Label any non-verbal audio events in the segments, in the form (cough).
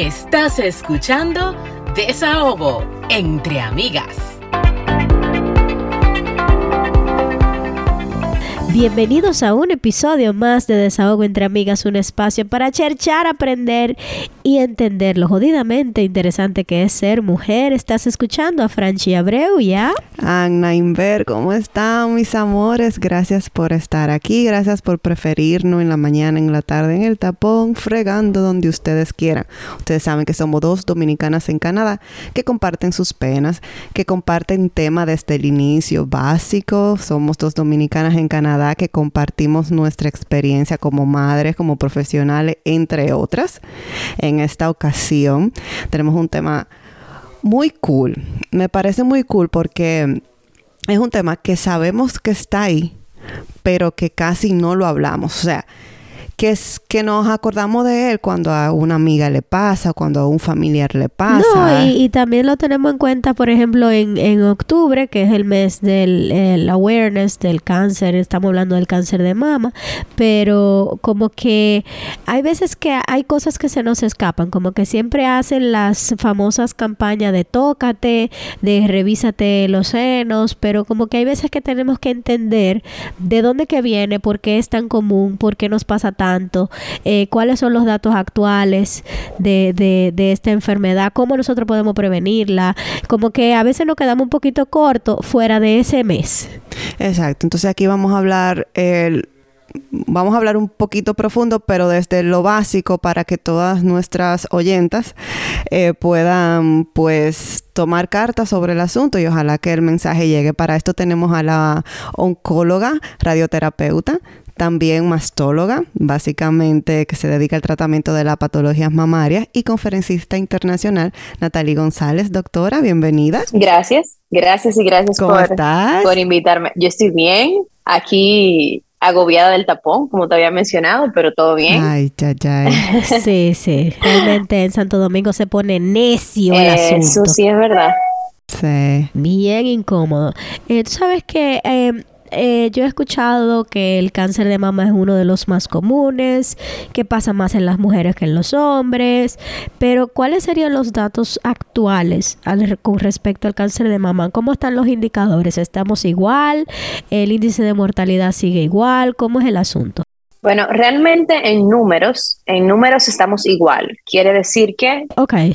Estás escuchando Desahogo entre amigas. Bienvenidos a un episodio más de Desahogo entre Amigas, un espacio para cherchar, aprender y entender lo jodidamente interesante que es ser mujer. Estás escuchando a Franchi Abreu, ¿ya? Anna Inver, ¿cómo están mis amores? Gracias por estar aquí, gracias por preferirnos en la mañana, en la tarde, en el tapón, fregando donde ustedes quieran. Ustedes saben que somos dos dominicanas en Canadá que comparten sus penas, que comparten tema desde el inicio básico. Somos dos dominicanas en Canadá que compartimos nuestra experiencia como madres, como profesionales, entre otras. En esta ocasión tenemos un tema muy cool. Me parece muy cool porque es un tema que sabemos que está ahí, pero que casi no lo hablamos. O sea, que es que nos acordamos de él cuando a una amiga le pasa, cuando a un familiar le pasa. No, y, también lo tenemos en cuenta, por ejemplo, en, en octubre, que es el mes del awareness del cáncer, estamos hablando del cáncer de mama, pero como que hay veces que hay cosas que se nos escapan, como que siempre hacen las famosas campañas de tócate, de revísate los senos, pero como que hay veces que tenemos que entender de dónde que viene, por qué es tan común, por qué nos pasa tanto eh, cuáles son los datos actuales de, de, esta enfermedad, cómo nosotros podemos prevenirla, como que a veces nos quedamos un poquito corto fuera de ese mes. Exacto, entonces aquí vamos a hablar el vamos a hablar un poquito profundo, pero desde lo básico para que todas nuestras oyentas eh, puedan pues tomar cartas sobre el asunto y ojalá que el mensaje llegue. Para esto tenemos a la oncóloga, radioterapeuta, también mastóloga, básicamente que se dedica al tratamiento de las patologías mamarias y conferencista internacional, Natalie González. Doctora, bienvenida. Gracias, gracias y gracias por, por invitarme. Yo estoy bien, aquí agobiada del tapón, como te había mencionado, pero todo bien. Ay, ya, ya. (laughs) sí, sí. Realmente en Santo Domingo se pone necio el asunto. Eso sí es verdad. Sí. Bien incómodo. Eh, Tú sabes que eh, eh, yo he escuchado que el cáncer de mama es uno de los más comunes, que pasa más en las mujeres que en los hombres, pero ¿cuáles serían los datos actuales con respecto al cáncer de mama? ¿Cómo están los indicadores? ¿Estamos igual? ¿El índice de mortalidad sigue igual? ¿Cómo es el asunto? Bueno, realmente en números, en números estamos igual. Quiere decir que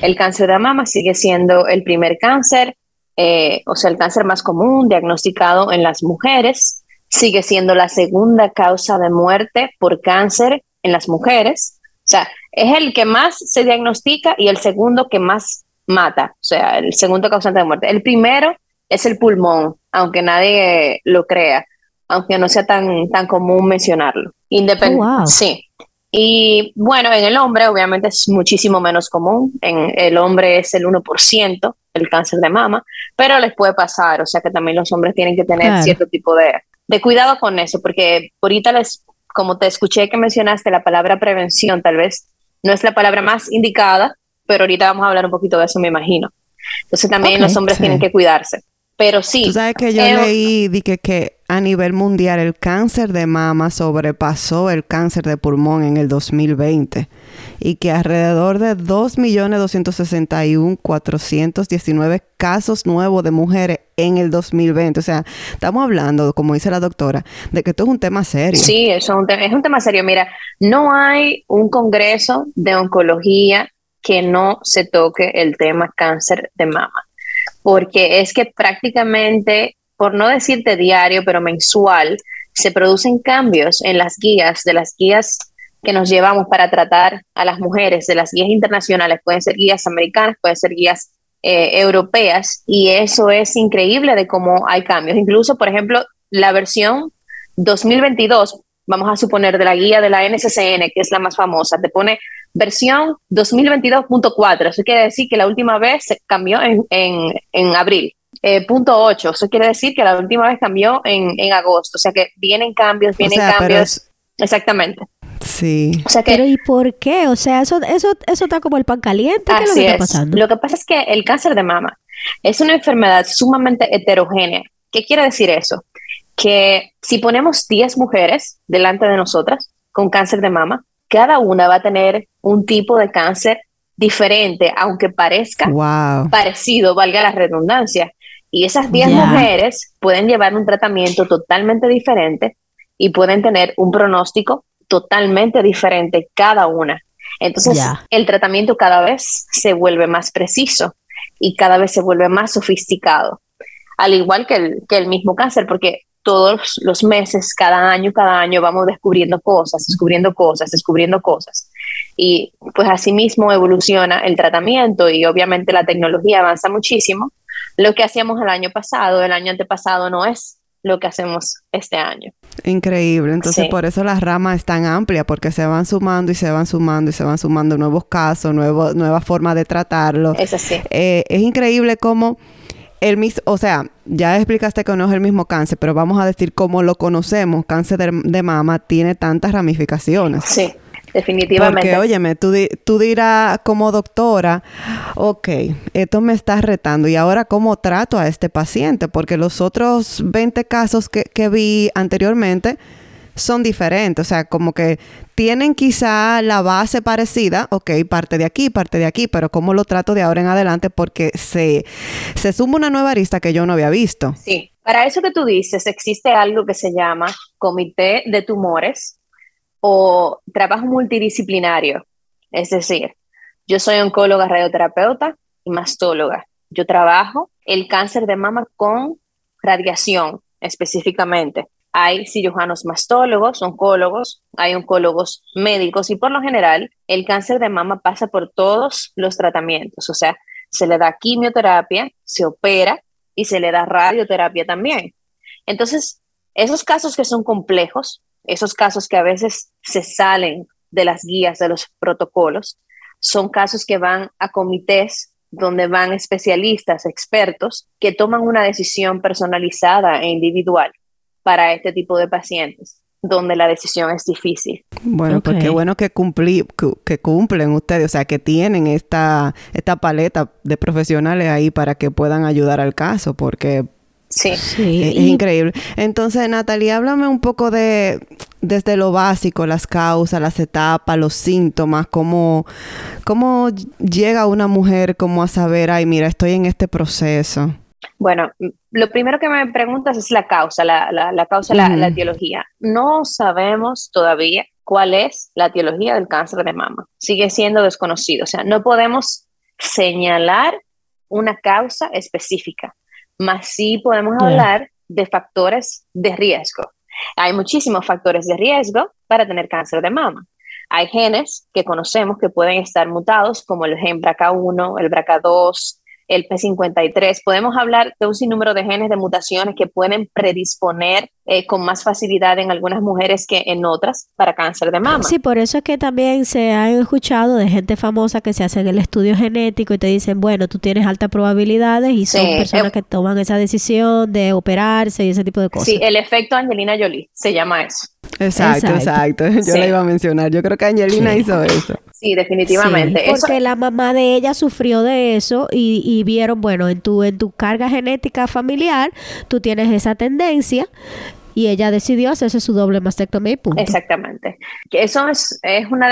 el cáncer de mama sigue siendo el primer cáncer eh, o sea, el cáncer más común diagnosticado en las mujeres, sigue siendo la segunda causa de muerte por cáncer en las mujeres. O sea, es el que más se diagnostica y el segundo que más mata, o sea, el segundo causante de muerte. El primero es el pulmón, aunque nadie lo crea, aunque no sea tan, tan común mencionarlo. Independiente. Oh, sí. Y bueno, en el hombre obviamente es muchísimo menos común. En el hombre es el 1% el cáncer de mama, pero les puede pasar, o sea que también los hombres tienen que tener cierto tipo de, de cuidado con eso, porque ahorita les, como te escuché que mencionaste la palabra prevención, tal vez no es la palabra más indicada, pero ahorita vamos a hablar un poquito de eso, me imagino. Entonces también los hombres tienen que cuidarse. Pero sí. Tú sabes que yo leí dije que a nivel mundial el cáncer de mama sobrepasó el cáncer de pulmón en el 2020 y que alrededor de 2.261.419 casos nuevos de mujeres en el 2020. O sea, estamos hablando, como dice la doctora, de que esto es un tema serio. Sí, es un, es un tema serio. Mira, no hay un congreso de oncología que no se toque el tema cáncer de mama porque es que prácticamente, por no decirte diario, pero mensual, se producen cambios en las guías, de las guías que nos llevamos para tratar a las mujeres, de las guías internacionales, pueden ser guías americanas, pueden ser guías eh, europeas, y eso es increíble de cómo hay cambios. Incluso, por ejemplo, la versión 2022, vamos a suponer de la guía de la NCCN, que es la más famosa, te pone versión 2022.4. Eso quiere decir que la última vez se cambió en, en, en abril. Eh, punto 8, eso quiere decir que la última vez cambió en, en agosto. O sea que vienen cambios, vienen cambios. Exactamente. Sí. O sea que, pero ¿y por qué? O sea, eso, eso, eso está como el pan caliente. ¿Qué es lo que está pasando? Lo que pasa es que el cáncer de mama es una enfermedad sumamente heterogénea. ¿Qué quiere decir eso? Que si ponemos 10 mujeres delante de nosotras con cáncer de mama, cada una va a tener un tipo de cáncer diferente, aunque parezca parecido, valga la redundancia. Y esas 10 mujeres pueden llevar un tratamiento totalmente diferente y pueden tener un pronóstico totalmente diferente cada una. Entonces, el tratamiento cada vez se vuelve más preciso y cada vez se vuelve más sofisticado, al igual que el, que el mismo cáncer, porque todos los meses, cada año, cada año vamos descubriendo cosas, descubriendo cosas, descubriendo cosas. Y pues así mismo evoluciona el tratamiento y obviamente la tecnología avanza muchísimo. Lo que hacíamos el año pasado, el año antepasado no es lo que hacemos este año. Increíble, entonces por eso la rama es tan amplia, porque se van sumando y se van sumando y se van sumando nuevos casos, nuevos, nuevas formas de tratarlo. Es así. Eh, es increíble cómo el mismo, o sea, ya explicaste que no es el mismo cáncer, pero vamos a decir cómo lo conocemos, cáncer de mama tiene tantas ramificaciones. Sí definitivamente. Porque, óyeme, tú, tú dirás como doctora, ok, esto me está retando y ahora cómo trato a este paciente, porque los otros 20 casos que, que vi anteriormente son diferentes, o sea, como que tienen quizá la base parecida, ok, parte de aquí, parte de aquí, pero cómo lo trato de ahora en adelante porque se, se suma una nueva arista que yo no había visto. Sí, para eso que tú dices, existe algo que se llama Comité de Tumores, o trabajo multidisciplinario. Es decir, yo soy oncóloga radioterapeuta y mastóloga. Yo trabajo el cáncer de mama con radiación específicamente. Hay cirujanos mastólogos, oncólogos, hay oncólogos médicos y por lo general el cáncer de mama pasa por todos los tratamientos. O sea, se le da quimioterapia, se opera y se le da radioterapia también. Entonces, esos casos que son complejos, esos casos que a veces se salen de las guías, de los protocolos, son casos que van a comités donde van especialistas, expertos, que toman una decisión personalizada e individual para este tipo de pacientes donde la decisión es difícil. Bueno, pues qué bueno que, que, cumplen ustedes, o sea, que tienen esta, esta paleta de profesionales ahí para que puedan ayudar al caso, porque Sí. Es, increíble. Entonces, Natalia, háblame un poco de, desde lo básico, las causas, las etapas, los síntomas, cómo, cómo llega una mujer como a saber, ay, mira, estoy en este proceso. Bueno, lo primero que me preguntas es la causa, la, la, causa, la, la etiología. No sabemos todavía cuál es la etiología del cáncer de mama. Sigue siendo desconocido. O sea, no podemos señalar una causa específica más sí podemos hablar de factores de riesgo. Hay muchísimos factores de riesgo para tener cáncer de mama. Hay genes que conocemos que pueden estar mutados, como el gen BRCA1, el BRCA2, el P53. Podemos hablar de un sinnúmero de genes de mutaciones que pueden predisponer eh, con más facilidad en algunas mujeres que en otras para cáncer de mama. Sí, por eso es que también se han escuchado de gente famosa que se hacen el estudio genético y te dicen, bueno, tú tienes altas probabilidades y son personas eh, que toman esa decisión de operarse y ese tipo de cosas. Sí, el efecto Angelina Jolie se llama eso. Exacto, exacto. Yo la iba a mencionar. Yo creo que Angelina hizo eso. Sí, definitivamente. porque la mamá de ella sufrió de eso y, y, vieron, bueno, en tu, en tu carga genética familiar, tú tienes esa tendencia y ella decidió hacerse su doble mastectomía y punto. Exactamente. Eso es, es, una,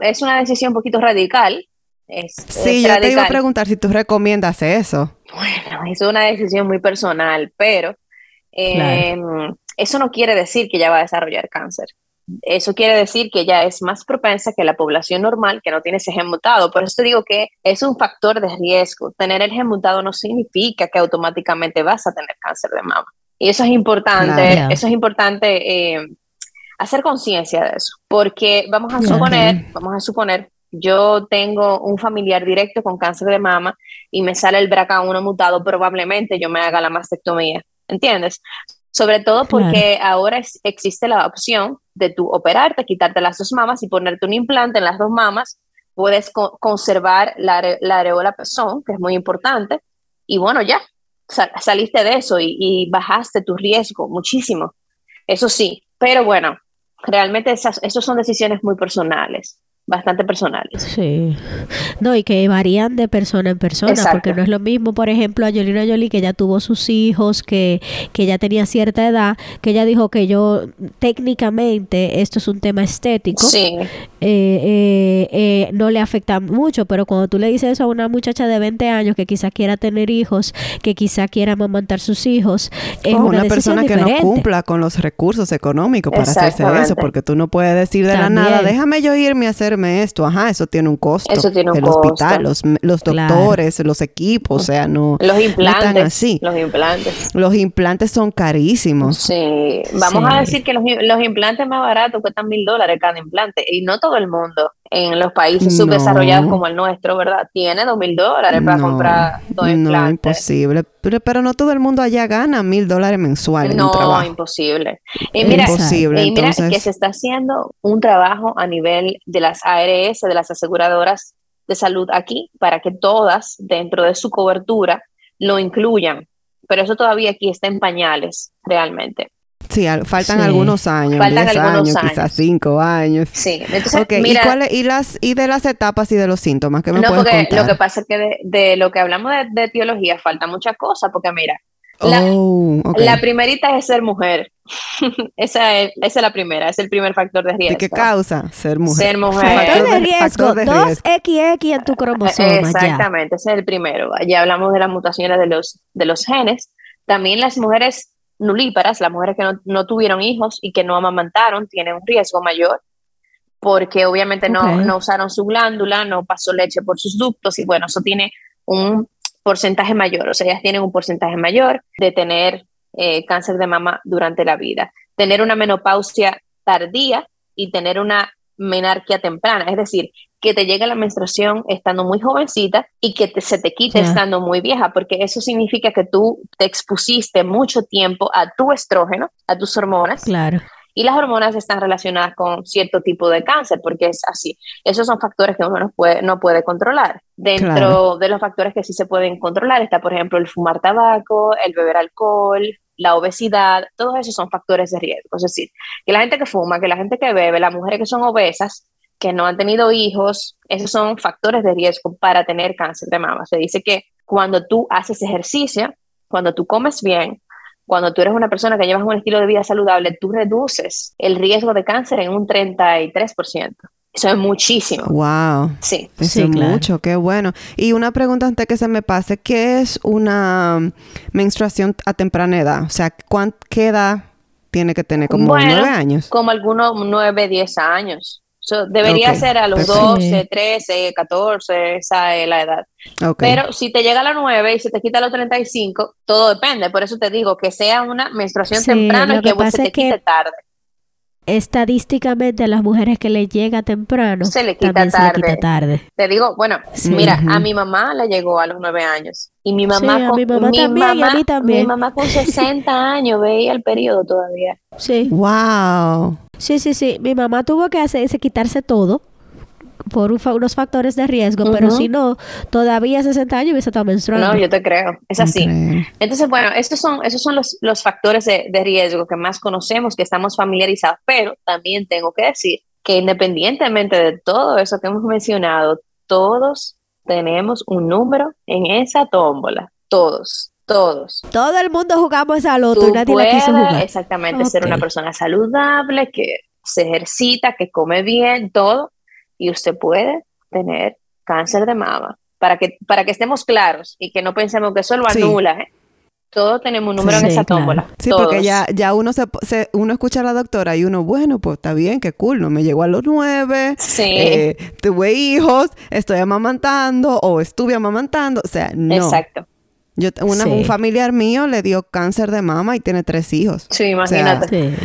es una decisión un poquito radical. sí, yo te iba a preguntar si tú recomiendas eso. Bueno, es una decisión muy personal, pero em, eso no quiere decir que ella va a desarrollar cáncer. Eso quiere decir que ella es más propensa que la población normal que no tiene ese gen mutado. Por eso te digo que es un factor de riesgo. Tener el gen mutado no significa que automáticamente vas a tener cáncer de mama. Y eso es importante, eso es importante eh, hacer conciencia de eso, porque vamos a suponer, vamos a suponer, yo tengo un familiar directo con cáncer de mama y me sale el BRCA1 mutado, probablemente yo me haga la mastectomía, ¿entiendes? Sobre todo porque ahora existe la opción de tú operarte, quitarte las dos mamas y ponerte un implante en las dos mamas. Puedes conservar la, la areola pezón, que es muy importante. Y bueno, ya, saliste de eso y, bajaste tu riesgo muchísimo. Eso sí, pero bueno, realmente esas, son decisiones muy personales. Bastante personales. Sí. No, y que varían de persona en persona, porque no es lo mismo, por ejemplo, a Yolina Jolie, que ya tuvo sus hijos, que, que ya tenía cierta edad, que ella dijo que yo, técnicamente, esto es un tema estético, sí. Eh, eh, eh, no le afecta mucho, pero cuando tú le dices eso a una muchacha de 20 años que quizá quiera tener hijos, que quizá quiera amamantar sus hijos, es una, persona que no cumpla con los recursos económicos para hacerse eso, porque tú no puedes decir de la nada, déjame yo irme a hacer esto, ajá, eso tiene un costo. Eso tiene un el hospital, los, los doctores, los equipos, o sea, no. Los implantes. así. Los implantes. Los implantes son carísimos. Sí. Vamos a decir que los, los implantes más baratos cuestan mil dólares cada implante. Y no todo el mundo en los países subdesarrollados como el nuestro, ¿verdad? Tiene dos mil dólares para comprar dos implantes. No, imposible. Pero, pero, no todo el mundo allá gana mil dólares mensuales no, en un trabajo. imposible. Y mira, imposible, y mira que se está haciendo un trabajo a nivel de las ARS, de las aseguradoras de salud aquí, para que todas dentro de su cobertura lo incluyan. Pero eso todavía aquí está en pañales, realmente. Sí, faltan algunos años, faltan algunos años, quizás cinco años. Sí, entonces, mira, ¿Y, las, ¿y de las etapas y de los síntomas que me no, porque Lo que pasa es que de, lo que hablamos de, de teología falta muchas cosas, porque mira, la, oh, la primerita es ser mujer. (laughs) esa, es, esa es la primera, es el primer factor de riesgo. ¿De qué causa? Ser mujer. Ser (laughs) mujer. Factor de riesgo, dos XX en tu cromosoma. Exactamente, ese es el primero. Ya hablamos de las mutaciones de los, de los genes. También las mujeres nulíparas, las mujeres que no, tuvieron hijos y que no amamantaron, tienen un riesgo mayor porque obviamente no, no usaron su glándula, no pasó leche por sus ductos y bueno, eso tiene un porcentaje mayor, o sea, ellas tienen un porcentaje mayor de tener eh, cáncer de mama durante la vida, tener una menopausia tardía y tener una menarquia temprana, es decir, que te llegue la menstruación estando muy jovencita y que se te quite estando muy vieja, porque eso significa que tú te expusiste mucho tiempo a tu estrógeno, a tus hormonas. Claro. Y las hormonas están relacionadas con cierto tipo de cáncer, porque es así. Esos son factores que uno no puede, no puede controlar. Dentro de los factores que sí se pueden controlar está, por ejemplo, el fumar tabaco, el beber alcohol, la obesidad, todos esos son factores de riesgo. Es decir, que la gente que fuma, que la gente que bebe, las mujeres que son obesas, que no han tenido hijos, esos son factores de riesgo para tener cáncer de mama. Se dice que cuando tú haces ejercicio, cuando tú comes bien, cuando tú eres una persona que llevas un estilo de vida saludable, tú reduces el riesgo de cáncer en un 33%. Eso es muchísimo. Wow. Sí. Eso es mucho, qué bueno. Y una pregunta antes que se me pase, ¿qué es una menstruación a temprana edad? O sea, ¿qué edad tiene que tener? ¿Como nueve años? Como algunos nueve, diez años debería ser a los 12, 13, 14, esa es la edad. Pero si te llega a los 9 y se te quita a los 35, todo depende. Por eso te digo que sea una menstruación temprana y que, se te quite tarde estadísticamente a las mujeres que le llega temprano se le quita, tarde. Se le quita tarde. Te digo, bueno, mira, a mi mamá le llegó a los nueve años y mi mamá, con, mi mamá, también, mi mamá con (laughs) 60 años veía el periodo todavía. Sí. Wow. Sí, sí, sí. Mi mamá tuvo que hacerse quitarse todo por unos factores de riesgo, pero si no, todavía a 60 años hubiese estado menstruando. No, yo te creo, es así. Entonces, bueno, estos son, esos son los, los factores de, de, riesgo que más conocemos, que estamos familiarizados, pero también tengo que decir que independientemente de todo eso que hemos mencionado, todos tenemos un número en esa tómbola, todos. Todos. Todo el mundo jugamos esa loto y nadie la quiso jugar. Exactamente, ser una persona saludable, que se ejercita, que come bien, todo, y usted puede tener cáncer de mama. Para que, para que estemos claros y que no pensemos que eso lo anula, ¿eh? Todos tenemos un número en esa tómbola. Sí, porque ya, ya uno se, uno escucha a la doctora y uno, bueno, pues está bien, qué cool, no me llegó a los nueve, sí. Eh, tuve hijos, estoy amamantando o estuve amamantando, o sea, no. Exacto. Yo, una, un familiar mío le dio cáncer de mama y tiene tres hijos. Sí, imagínate.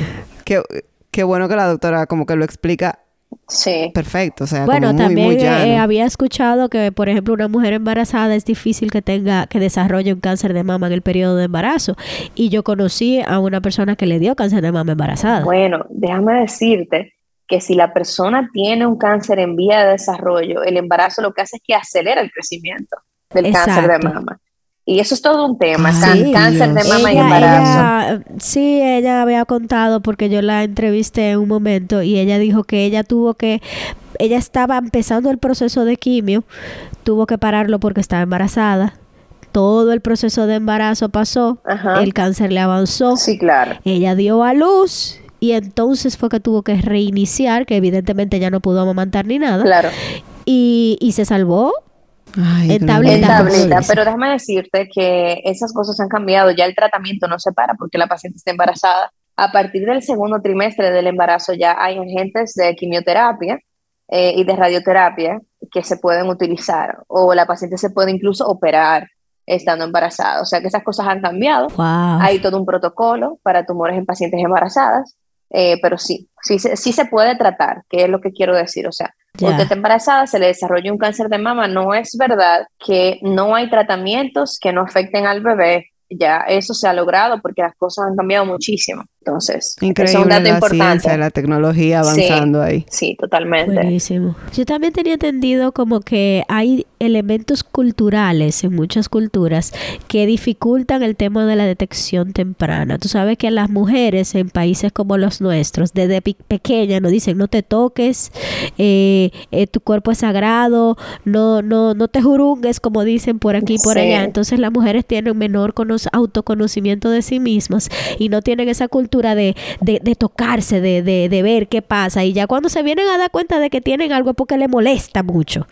qué, qué bueno que la doctora como que lo explica Sí. Perfecto, o sea, bueno, también eh, había escuchado que, por ejemplo, una mujer embarazada es difícil que tenga, que desarrolle un cáncer de mama en el periodo de embarazo. Y yo conocí a una persona que le dio cáncer de mama embarazada. Bueno, déjame decirte que si la persona tiene un cáncer en vía de desarrollo, el embarazo lo que hace es que acelera el crecimiento del cáncer de mama. Y eso es todo un tema, cáncer de mama y embarazo. sí, ella había contado porque yo la entrevisté en un momento y ella dijo que ella tuvo que, ella estaba empezando el proceso de quimio, tuvo que pararlo porque estaba embarazada. Todo el proceso de embarazo pasó, el cáncer le avanzó. Sí, claro. Ella dio a luz y entonces fue que tuvo que reiniciar, que evidentemente ya no pudo amamantar ni nada. Claro. Y, y se salvó en tableta. pero déjame decirte que esas cosas han cambiado, ya el tratamiento no se para porque la paciente está embarazada. A partir del segundo trimestre del embarazo ya hay agentes de quimioterapia eh, y de radioterapia que se pueden utilizar o la paciente se puede incluso operar estando embarazada. O sea que esas cosas han cambiado. Hay todo un protocolo para tumores en pacientes embarazadas, eh, pero sí, sí, sí se puede tratar, que es lo que quiero decir. O sea, porque está embarazada, se le desarrolla un cáncer de mama, no es verdad que no hay tratamientos que no afecten al bebé. Ya eso se ha logrado porque las cosas han cambiado muchísimo. Entonces, Increíble es un dato la importante. la tecnología avanzando ahí. Sí, totalmente. Buenísimo. Yo también tenía entendido como que hay elementos culturales en muchas culturas que dificultan el tema de la detección temprana. Tú sabes que las mujeres en países como los nuestros, desde pequeña nos dicen no te toques, eh, eh, tu cuerpo es sagrado, no, no, no te jurungues como dicen por aquí y por allá. Entonces las mujeres tienen menor autoconocimiento de sí mismas y no tienen esa cultura de, de, tocarse, de, de, ver qué pasa. Y ya cuando se vienen a dar cuenta de que tienen algo es porque le molesta mucho.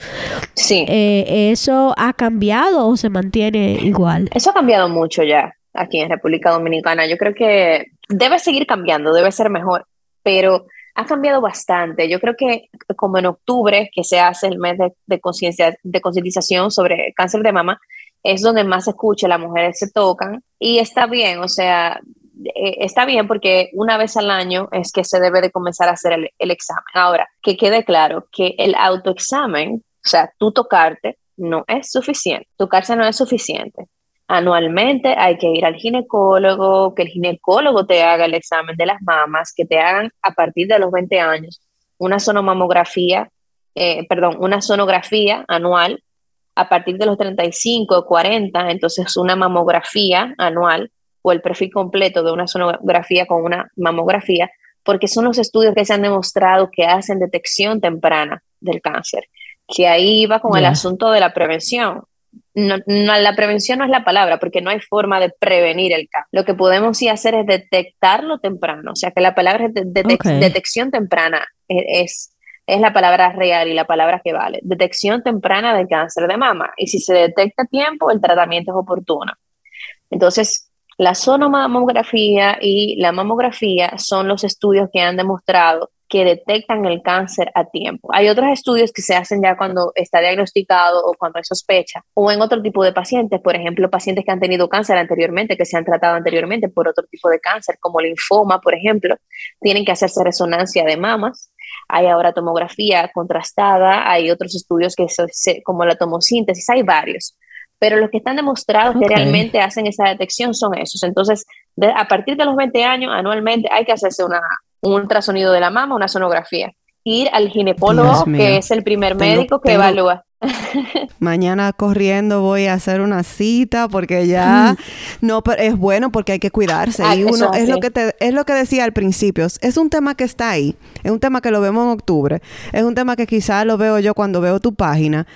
Sí. Eh, ¿Eso ha cambiado o se mantiene igual? Eso ha cambiado mucho ya aquí en República Dominicana. Yo creo que debe seguir cambiando, debe ser mejor, pero ha cambiado bastante. Yo creo que como en octubre, que se hace el mes de, de conciencia, de concientización sobre cáncer de mama, es donde más se escucha, las mujeres se tocan y está bien, o sea, eh, está bien porque una vez al año es que se debe de comenzar a hacer el, examen. Ahora, que quede claro que el autoexamen, o sea, tú tocarte, no es suficiente. Tocarse no es suficiente. Anualmente hay que ir al ginecólogo, que el ginecólogo te haga el examen de las mamas, que te hagan a partir de los 20 años una sonomamografía, eh, perdón, una sonografía anual a partir de los 35 o 40, entonces una mamografía anual o el perfil completo de una sonografía con una mamografía, porque son los estudios que se han demostrado que hacen detección temprana del cáncer, que ahí va con el asunto de la prevención. No, la prevención no es la palabra, porque no hay forma de prevenir el cáncer. Lo que podemos sí hacer es detectarlo temprano, o sea que la palabra detección temprana e, es, es la palabra real y la palabra que vale. Detección temprana del cáncer de mama. Y si se detecta a tiempo, el tratamiento es oportuno. Entonces, la sonomamografía y la mamografía son los estudios que han demostrado que detectan el cáncer a tiempo. Hay otros estudios que se hacen ya cuando está diagnosticado o cuando hay sospecha, o en otro tipo de pacientes, por ejemplo, pacientes que han tenido cáncer anteriormente, que se han tratado anteriormente por otro tipo de cáncer, como linfoma, por ejemplo, tienen que hacerse resonancia de mamas. Hay ahora tomografía contrastada, hay otros estudios que se, como la tomosíntesis, hay varios pero los que están demostrados que realmente hacen esa detección son esos. Entonces, a partir de los 20 años, anualmente hay que hacerse una, un ultrasonido de la mama, una sonografía. Ir al ginecólogo, que es el primer médico que evalúa. Mañana corriendo voy a hacer una cita porque ya no es bueno porque hay que cuidarse ah, y uno es lo que te, es lo que decía al principio es un tema que está ahí es un tema que lo vemos en octubre es un tema que quizás lo veo yo cuando veo tu página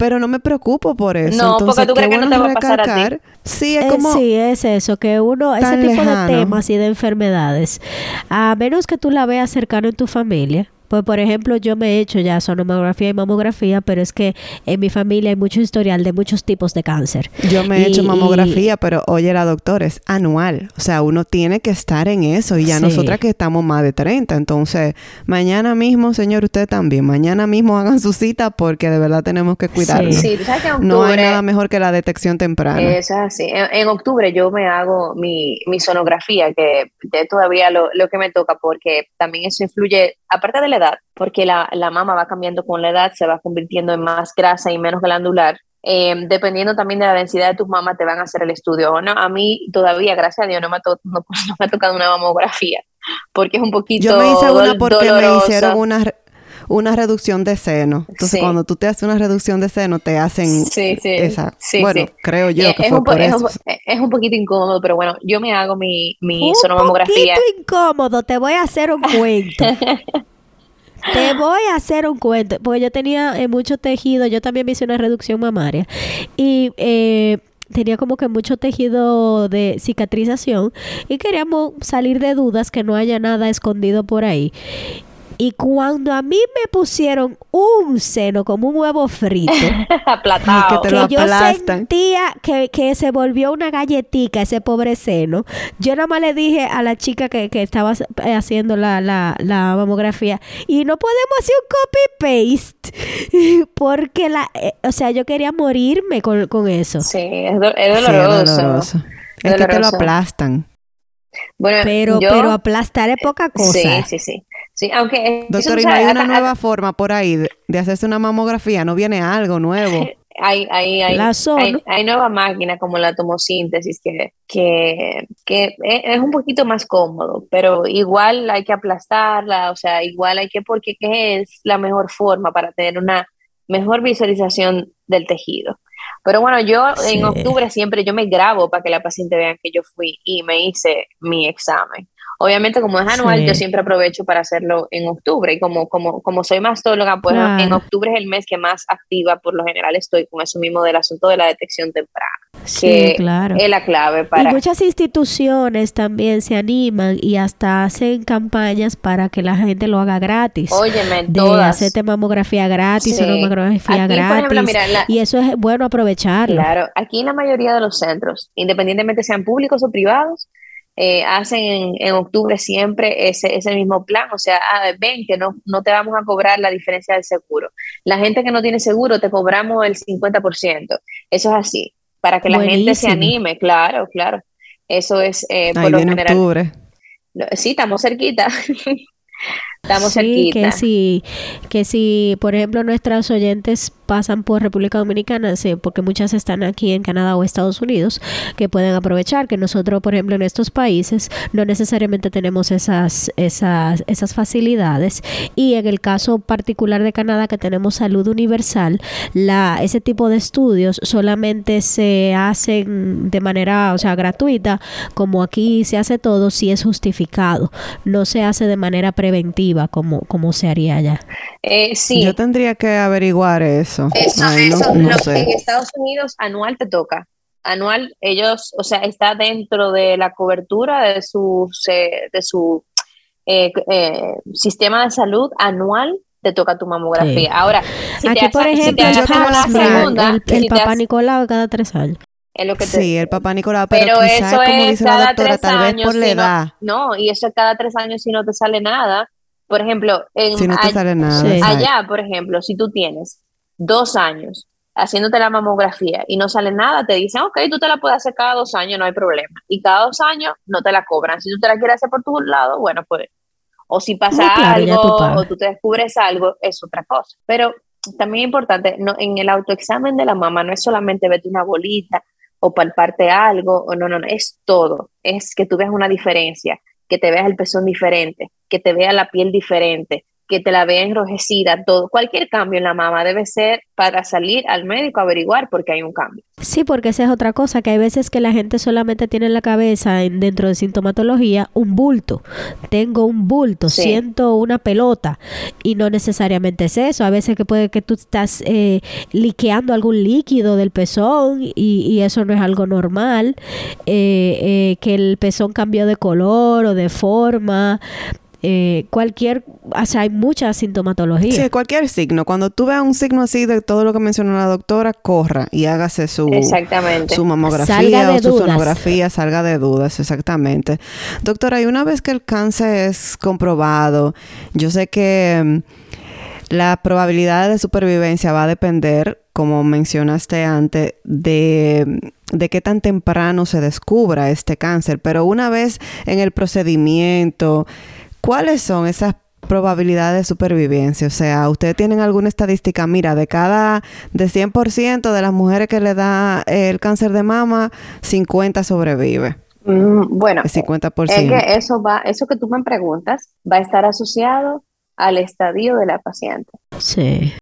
pero no me preocupo por eso. No, porque tú crees que no te va a pasar a ti. Sí, es como... sí, es eso, que uno, ese tipo de temas y de enfermedades, a menos que tú la veas cercano en tu familia, pues, por ejemplo, yo me he hecho ya sonografía y mamografía, pero es que en mi familia hay mucho historial de muchos tipos de cáncer. Yo me he hecho mamografía, pero oye, la doctora, es anual. O sea, uno tiene que estar en eso. Y ya nosotras que estamos más de 30. Entonces, mañana mismo, señor, usted también, mañana mismo hagan su cita porque de verdad tenemos que cuidarnos. Sí, ¿sabes que no hay nada mejor que la detección temprana. Eso es así. En, octubre yo me hago mi, mi sonografía, que es todavía lo, lo que me toca, porque también eso influye, aparte de la edad, porque la, la, mama va cambiando con la edad, se va convirtiendo en más grasa y menos glandular. Eh, dependiendo también de la densidad de tus mamas, te van a hacer el estudio o no. A mí todavía, gracias a Dios, no me, (laughs) no, me ha tocado una mamografía, porque es un poquito Yo me hice una porque me hicieron una una reducción de seno. Entonces, cuando tú te haces una reducción de seno, te hacen sí, sí. esa. bueno, creo yo eh, que fue por eso. es, un, poquito incómodo, pero bueno, yo me hago mi, mi sonomamografía. Un poquito incómodo, te voy a hacer un cuento. (laughs) Te voy a hacer un cuento, porque yo tenía eh, mucho tejido, yo también me hice una reducción mamaria y eh, tenía como que mucho tejido de cicatrización y queríamos salir de dudas que no haya nada escondido por ahí. Y cuando a mí me pusieron un seno como un huevo frito, (laughs) aplatado, que, yo sentía que, se volvió una galletica ese pobre seno, yo nada más le dije a la chica que, estaba haciendo la, la, mamografía, y no podemos hacer un copy-paste, (laughs) porque la, eh, o sea, yo quería morirme con, eso. Sí, es, doloroso. es, que te lo aplastan. Bueno, pero, pero aplastar es poca cosa. Sí, sí, sí. Sí, aunque... Doctor, ¿y no hay una nueva forma por ahí de, hacerse una mamografía? ¿No viene algo nuevo? (laughs) hay, hay, hay, hay, hay, nueva máquina como la tomosíntesis que, que, que es un poquito más cómodo, pero igual hay que aplastarla, o sea, igual hay que, porque es la mejor forma para tener una mejor visualización del tejido. Pero bueno, yo en octubre siempre yo me grabo para que la paciente vea que yo fui y me hice mi examen. Obviamente, como es anual, yo siempre aprovecho para hacerlo en octubre. Y como, como, como soy mastóloga, pues en octubre es el mes que más activa, por lo general, estoy con eso mismo del asunto de la detección temprana. Sí, claro. Es la clave para. Y muchas instituciones también se animan y hasta hacen campañas para que la gente lo haga gratis. Óyeme, de todas. hacerte mamografía gratis, una mamografía gratis. y eso es bueno aprovecharlo. Claro, aquí la mayoría de los centros, independientemente sean públicos o privados, eh, hacen en, octubre siempre ese, ese mismo plan, o sea, ah, ven que no, no te vamos a cobrar la diferencia del seguro. La gente que no tiene seguro te cobramos el 50%, eso es así, para que la gente se anime, claro, claro. Eso es eh, por lo general. Octubre. Sí, estamos cerquita. (laughs) Estamos sí, Que si, que si, por ejemplo, nuestras oyentes pasan por República Dominicana, sí, porque muchas están aquí en Canadá o Estados Unidos, que pueden aprovechar que nosotros, por ejemplo, en estos países no necesariamente tenemos esas, esas, esas facilidades. Y en el caso particular de Canadá, que tenemos salud universal, la, ese tipo de estudios solamente se hacen de manera, o sea, gratuita, como aquí se hace todo, si es justificado. No se hace de manera preventiva como, como se haría allá. Eh, sí. Yo tendría que averiguar eso eso. En Estados Unidos anual te toca. Anual, ellos, o sea, está dentro de la cobertura de su, de su eh, eh, sistema de salud anual te toca tu mamografía. Ahora, si Aquí, por ejemplo, yo tengo la segunda, el, papá Nicolau cada tres años. lo que sí, el papá Nicolau, pero, eso como dice la doctora, tal vez por la edad. No, y eso es cada tres años si no te sale nada. Por ejemplo, en, si no te sale nada, allá, por ejemplo, si tú tienes dos años haciéndote la mamografía y no sale nada, te dicen, ok, tú te la puedes hacer cada dos años, no hay problema. Y cada dos años no te la cobran. Si tú te la quieres hacer por tu lado, bueno, pues, o si pasa algo, o tú te descubres algo, es otra cosa. Pero también es importante, no, en el autoexamen de la mamá no es solamente verte una bolita o palparte algo, o no, no, no, es todo. Es que tú veas una diferencia, que te veas el pezón diferente, que te vea la piel diferente, que te la vea enrojecida, todo, cualquier cambio en la mama debe ser para salir al médico a averiguar porque hay un cambio. Sí, porque esa es otra cosa, que hay veces que la gente solamente tiene en la cabeza, en, dentro de sintomatología, un bulto. Tengo un bulto, siento una pelota y no necesariamente es eso. A veces que puede que tú estás eh, liqueando algún líquido del pezón y, eso no es algo normal. Eh, eh, que el pezón cambió de color o de forma eh, cualquier, o sea, hay mucha sintomatología. Sí, cualquier signo. Cuando tú veas un signo así de todo lo que mencionó la doctora, corra y hágase su, su mamografía o su sonografía, salga de dudas, exactamente. Doctora, y una vez que el cáncer es comprobado, yo sé que mm, la probabilidad de supervivencia va a depender, como mencionaste antes, de de qué tan temprano se descubra este cáncer, pero una vez en el procedimiento, ¿Cuáles son esas probabilidades de supervivencia? O sea, ¿ustedes tienen alguna estadística? Mira, de cada, de 100% de las mujeres que le da el cáncer de mama, 50 sobrevive. Mm, bueno, el 50%. es que eso va, eso que tú me preguntas, va a estar asociado al estadio de la paciente. Sí.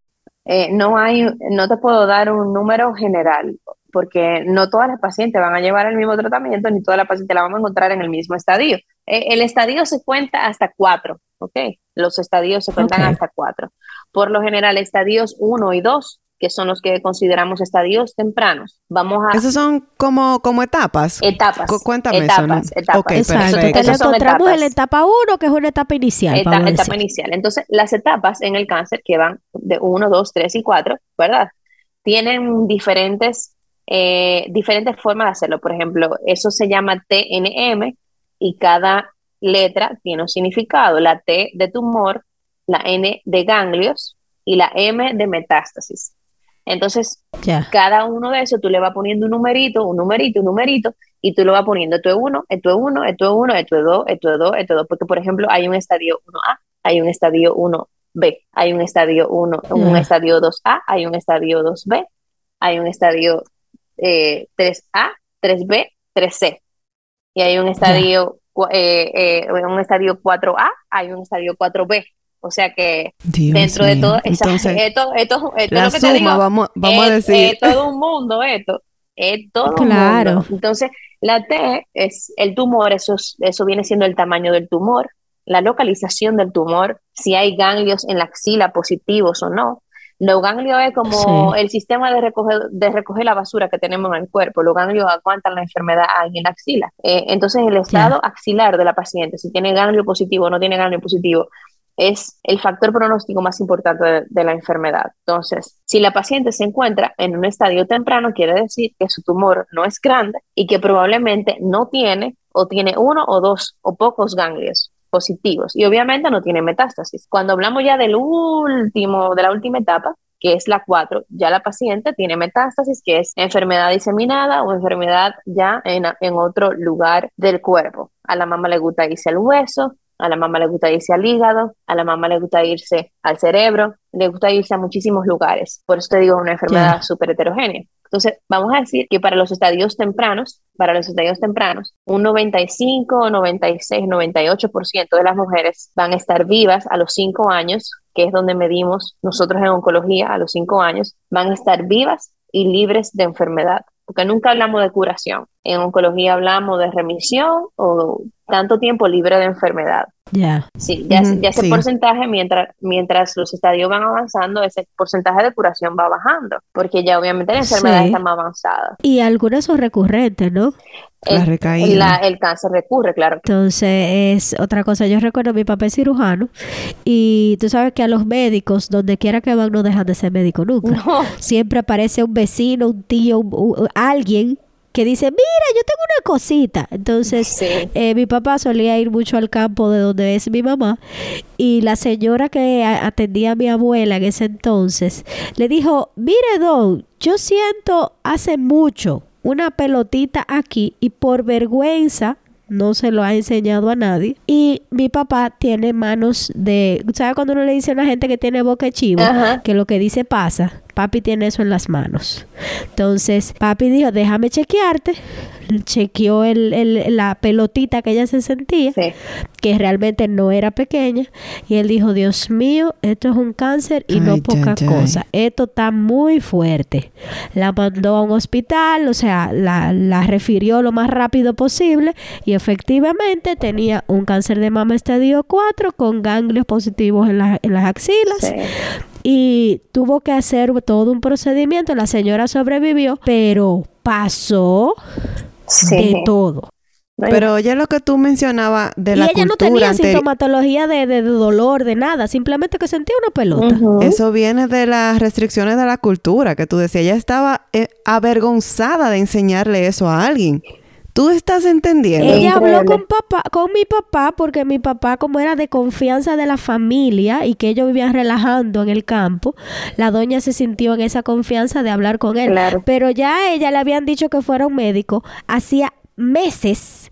Eh, no hay, no te puedo dar un número general, porque no todas las pacientes van a llevar el mismo tratamiento, ni todas las pacientes la vamos a encontrar en el mismo estadio. Eh, el estadio se cuenta hasta cuatro, ¿ok? Los estadios se cuentan hasta cuatro. Por lo general, estadios uno y dos que son los que consideramos estadios tempranos. Vamos a... Esos son como, como etapas. Etapas. cuéntame etapas, eso. Etapas. Exacto. Entonces encontramos en la etapa 1, que es una etapa inicial. etapa inicial. Entonces, las etapas en el cáncer, que van de 1, 2, 3 y 4, ¿verdad? Tienen diferentes, eh, diferentes formas de hacerlo. Por ejemplo, eso se llama TNM y cada letra tiene un significado. La T de tumor, la N de ganglios y la M de metástasis. Entonces, cada uno de esos tú le vas poniendo un numerito, un numerito, un numerito, y tú lo vas poniendo, esto es uno, esto es uno, esto es uno, esto es dos, esto es dos, esto es dos, porque por ejemplo hay un estadio 1A, hay un estadio 1B, hay un estadio 1, un estadio 2A, hay un estadio 2B, hay un estadio 3A, 3B, 3C, y hay un estadio, eh, eh, un estadio 4A, hay un estadio 4B, o sea que dentro de todo, esto, esto, esto, la lo que suma, te digo, vamos, vamos es, a decir. es todo un mundo esto, es todo claro. un mundo. Entonces, la T es el tumor, eso, eso viene siendo el tamaño del tumor, la localización del tumor, si hay ganglios en la axila positivos o no. Los ganglios es como el sistema de recoger, de recoger la basura que tenemos en el cuerpo. Los ganglios aguantan la enfermedad en la axila. Eh, entonces, el estado axilar de la paciente, si tiene ganglio positivo o no tiene ganglio positivo, es el factor pronóstico más importante de, la enfermedad. Entonces, si la paciente se encuentra en un estadio temprano, quiere decir que su tumor no es grande y que probablemente no tiene o tiene uno o dos o pocos ganglios positivos y obviamente no tiene metástasis. Cuando hablamos ya del último, de la última etapa, que es la 4, ya la paciente tiene metástasis, que es enfermedad diseminada o enfermedad ya en, en otro lugar del cuerpo. A la mamá le gusta irse al hueso, a la mamá le gusta irse al hígado, a la mamá le gusta irse al cerebro, le gusta irse a muchísimos lugares. Por eso te digo, es una enfermedad súper heterogénea. Entonces, vamos a decir que para los estadios tempranos, para los estadios tempranos, un 95, 96, 98% de las mujeres van a estar vivas a los 5 años, que es donde medimos nosotros en oncología, a los 5 años, van a estar vivas y libres de enfermedad porque nunca hablamos de curación. En oncología hablamos de remisión o tanto tiempo libre de enfermedad. Ya. Sí, ya, ese porcentaje, mientras, mientras los estadios van avanzando, ese porcentaje de curación va bajando, porque ya obviamente la enfermedad está más avanzada. Y algunos son recurrentes, ¿no? La el cáncer recurre, claro. Entonces, es otra cosa. Yo recuerdo mi papá es cirujano y tú sabes que a los médicos, donde quiera que van, no dejan de ser médicos nunca. Siempre aparece un vecino, un tío, alguien que dice, mira, yo tengo una cosita. Entonces, eh, mi papá solía ir mucho al campo de donde es mi mamá y la señora que atendía a mi abuela en ese entonces le dijo, mire, don, yo siento hace mucho una pelotita aquí y por vergüenza no se lo ha enseñado a nadie. Y mi papá tiene manos de, ¿sabes cuando uno le dice a una gente que tiene boca chivo? Que lo que dice pasa. Papi tiene eso en las manos. Entonces, papi dijo, déjame chequearte. Chequeó el, la pelotita que ella se sentía, que realmente no era pequeña. Y él dijo, Dios mío, esto es un cáncer y no poca cosa. Esto está muy fuerte. La mandó a un hospital, o sea, la, la refirió lo más rápido posible y efectivamente tenía un cáncer de mama estadio 4 con ganglios positivos en, en las axilas y tuvo que hacer todo un procedimiento. La señora sobrevivió, pero pasó de todo. Pero ya lo que tú mencionabas de la ella no tenía sintomatología de, dolor, de nada, simplemente que sentía una pelota. Eso viene de las restricciones de la cultura, que tú decías, ella estaba eh, avergonzada de enseñarle eso a alguien. ¿Tú estás entendiendo? Ella habló con papá, con mi papá, porque mi papá, como era de confianza de la familia y que ellos vivían relajando en el campo, la doña se sintió en esa confianza de hablar con él. Pero ya a ella le habían dicho que fuera un médico hacía meses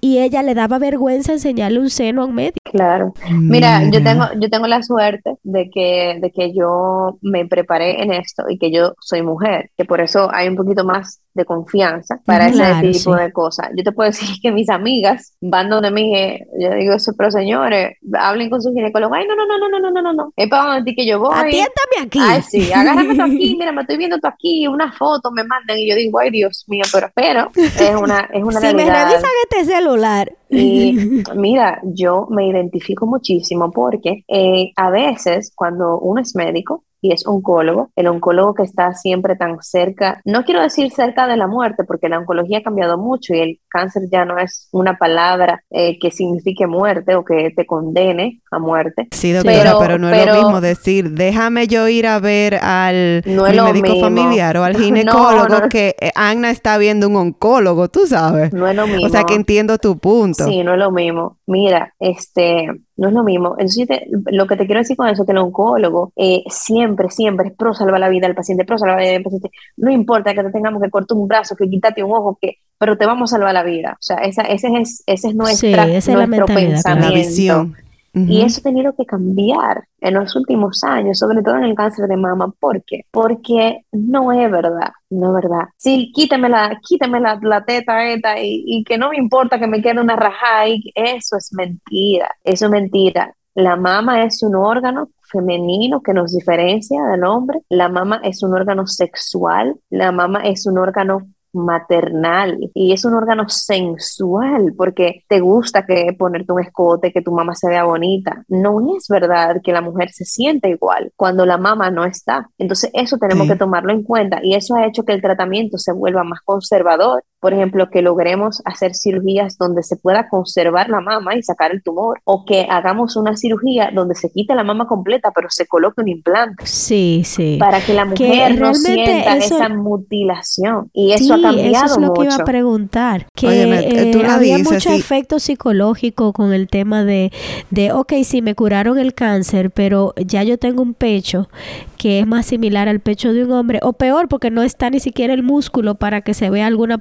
y ella le daba vergüenza enseñarle un seno a un médico. Claro. Mira, yo tengo, yo tengo la suerte de que, de que yo me preparé en esto y que yo soy mujer, que por eso hay un poquito más de confianza para ese tipo de cosas. Yo te puedo (laughs) decir que mis amigas van donde mí, yo digo eso, pero señores, hablen con su ginecólogo, ay, no, no, no, no, no, no, no, no, es para donde que yo voy. Atiéndame aquí. Ay, sí, agárrame tú aquí, (laughs) mira, me estoy viendo tú aquí, una foto me mandan y yo digo, ay, Dios mío, pero, pero, es una, es una (laughs) si me revisan este celular. Y (laughs) mira, yo me identifico muchísimo porque eh, a veces cuando uno es médico, y es oncólogo, el oncólogo que está siempre tan cerca, no quiero decir cerca de la muerte, porque la oncología ha cambiado mucho y el cáncer ya no es una palabra eh, que signifique muerte o que te condene a muerte. Sí, doctora, pero, no es lo mismo decir, déjame yo ir a ver al médico familiar o al (laughs) ginecólogo que eh, Ana está viendo un oncólogo, tú sabes. No es lo mismo. O sea que entiendo tu punto. Sí, no es lo mismo. Mira, este, no es lo mismo. Entonces, lo que te quiero decir con eso es que el oncólogo eh, siempre, siempre es pro salvar la vida del paciente, pro salvar la vida del paciente. No importa que te tengamos que cortar un brazo, que quitarte un ojo, que, pero te vamos a salvar la vida. O sea, esa, ese, es, ese es nuestra, nuestro pensamiento. La visión. Y eso ha tenido que cambiar en los últimos años, sobre todo en el cáncer de mama. ¿Por qué? Porque no es verdad, no es verdad. Sí, quítame la, quítame la, la teta esta y, y, que no me importa que me quede una rajada. Y eso es mentira, eso es mentira. La mama es un órgano femenino que nos diferencia del hombre. La mama es un órgano sexual. La mama es un órgano maternal y es un órgano sensual porque te gusta que ponerte un escote, que tu mamá se vea bonita. No es verdad que la mujer se siente igual cuando la mamá no está. Entonces eso tenemos que tomarlo en cuenta y eso ha hecho que el tratamiento se vuelva más conservador por ejemplo, que logremos hacer cirugías donde se pueda conservar la mama y sacar el tumor, o que hagamos una cirugía donde se quite la mama completa, pero se coloque un implante. Sí, sí. Para que la mujer no sienta esa mutilación. Y eso ha cambiado eso es lo que iba a preguntar. Que eh, había mucho efecto psicológico con el tema de, de, ok, sí, me curaron el cáncer, pero ya yo tengo un pecho que es más similar al pecho de un hombre, o peor, porque no está ni siquiera el músculo para que se vea alguna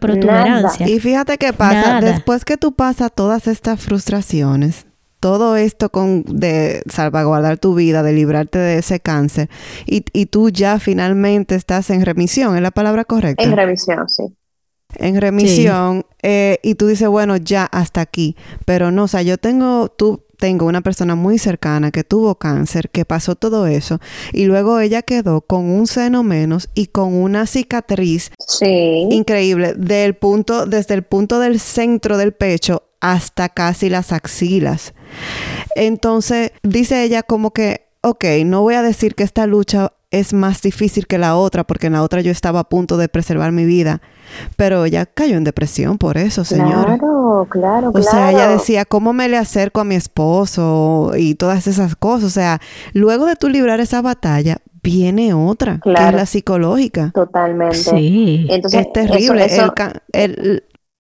Y fíjate qué pasa, después que tú pasas todas estas frustraciones, todo esto con de salvaguardar tu vida, de librarte de ese cáncer, y, y tú ya finalmente estás en remisión, ¿es la palabra correcta? En remisión, sí en remisión eh, y tú dices, bueno, ya hasta aquí. Pero no, o sea, yo tengo, tú, tengo una persona muy cercana que tuvo cáncer, que pasó todo eso, y luego ella quedó con un seno menos y con una cicatriz increíble del punto, desde el punto del centro del pecho hasta casi las axilas. Entonces, dice ella como que, ok, no voy a decir que esta lucha es más difícil que la otra, porque en la otra yo estaba a punto de preservar mi vida, pero ella cayó en depresión por eso, señora. Claro, claro, O sea, ella decía, ¿cómo me le acerco a mi esposo? Y todas esas cosas. O sea, luego de tú librar esa batalla, viene otra, que es la psicológica. Totalmente. Sí. Entonces, es terrible.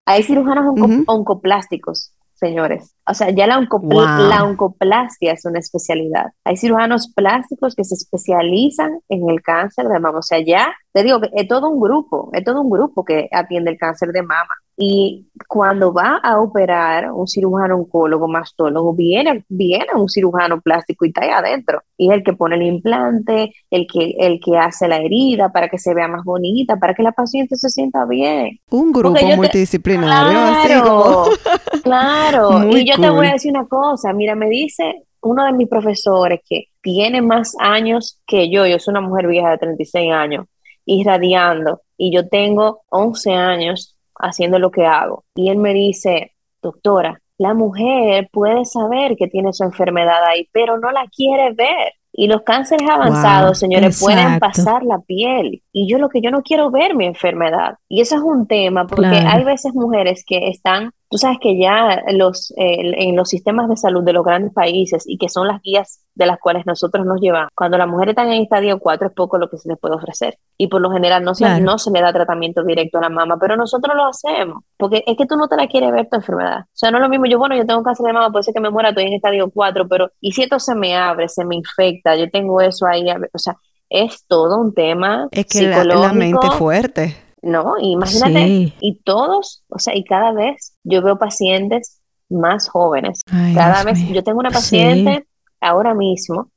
hay cirujanos oncoplásticos señores. O sea, ya la, la oncoplastia es una especialidad. Hay cirujanos plásticos que se especializan en el cáncer de mama. O sea, ya te digo que es todo un grupo, es todo un grupo que atiende el cáncer de mama. Y cuando va a operar un cirujano oncólogo, mastólogo, viene, viene un cirujano plástico y está ahí adentro. Y es el que pone el implante, el que, el que hace la herida para que se vea más bonita, para que la paciente se sienta bien. Un grupo multidisciplinario. Claro, (laughs) (laughs) claro. y yo te voy a decir una cosa. Mira, me dice uno de mis profesores que tiene más años que yo, yo soy una mujer vieja de 36 años, irradiando, y yo tengo 11 años haciendo lo que hago. Y él me dice, doctora, la mujer puede saber que tiene su enfermedad ahí, pero no la quiere ver. Y los cánceres avanzados, señores, pueden pasar la piel. Y yo lo que yo no quiero ver mi enfermedad. Y eso es un tema, porque hay veces mujeres que están Tú sabes que ya los, eh, en los sistemas de salud de los grandes países y que son las guías de las cuales nosotros nos llevamos, cuando las mujeres están en estadio 4 es poco lo que se les puede ofrecer. Y por lo general no se, no se le da tratamiento directo a la mama, pero nosotros lo hacemos, porque es que tú no te la quieres ver tu enfermedad. O sea, no es lo mismo, yo, bueno, yo tengo cáncer de mama, puede ser que me muera, estoy en estadio 4, pero ¿y si esto se me abre, se me infecta, yo tengo eso ahí? O sea, es todo un tema es que psicológico. La, la mente fuerte. ¿no? Imagínate, y todos, o sea, y cada vez yo veo pacientes más jóvenes. Cada vez, yo tengo una paciente ahora mismo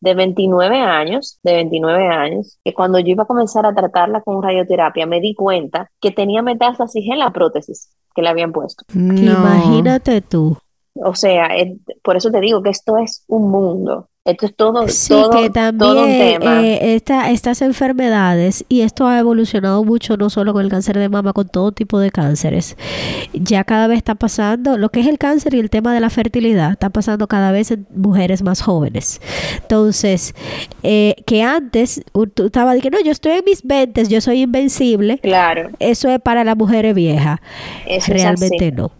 de 29 años, de 29 años, que cuando yo iba a comenzar a tratarla con radioterapia, me di cuenta que tenía metástasis en la prótesis que le habían puesto. Imagínate tú. O sea, por eso te digo que esto es un mundo. Esto es todo, que también, un tema. Eh, estas enfermedades, y esto ha evolucionado mucho, no solo con el cáncer de mama, con todo tipo de cánceres. Ya cada vez está pasando, lo que es el cáncer y el tema de la fertilidad, está pasando cada vez en mujeres más jóvenes. Entonces, eh, que antes tú estabas diciendo, no, yo estoy en mis 20, yo soy invencible. Claro. Eso es para las mujeres viejas. Realmente no.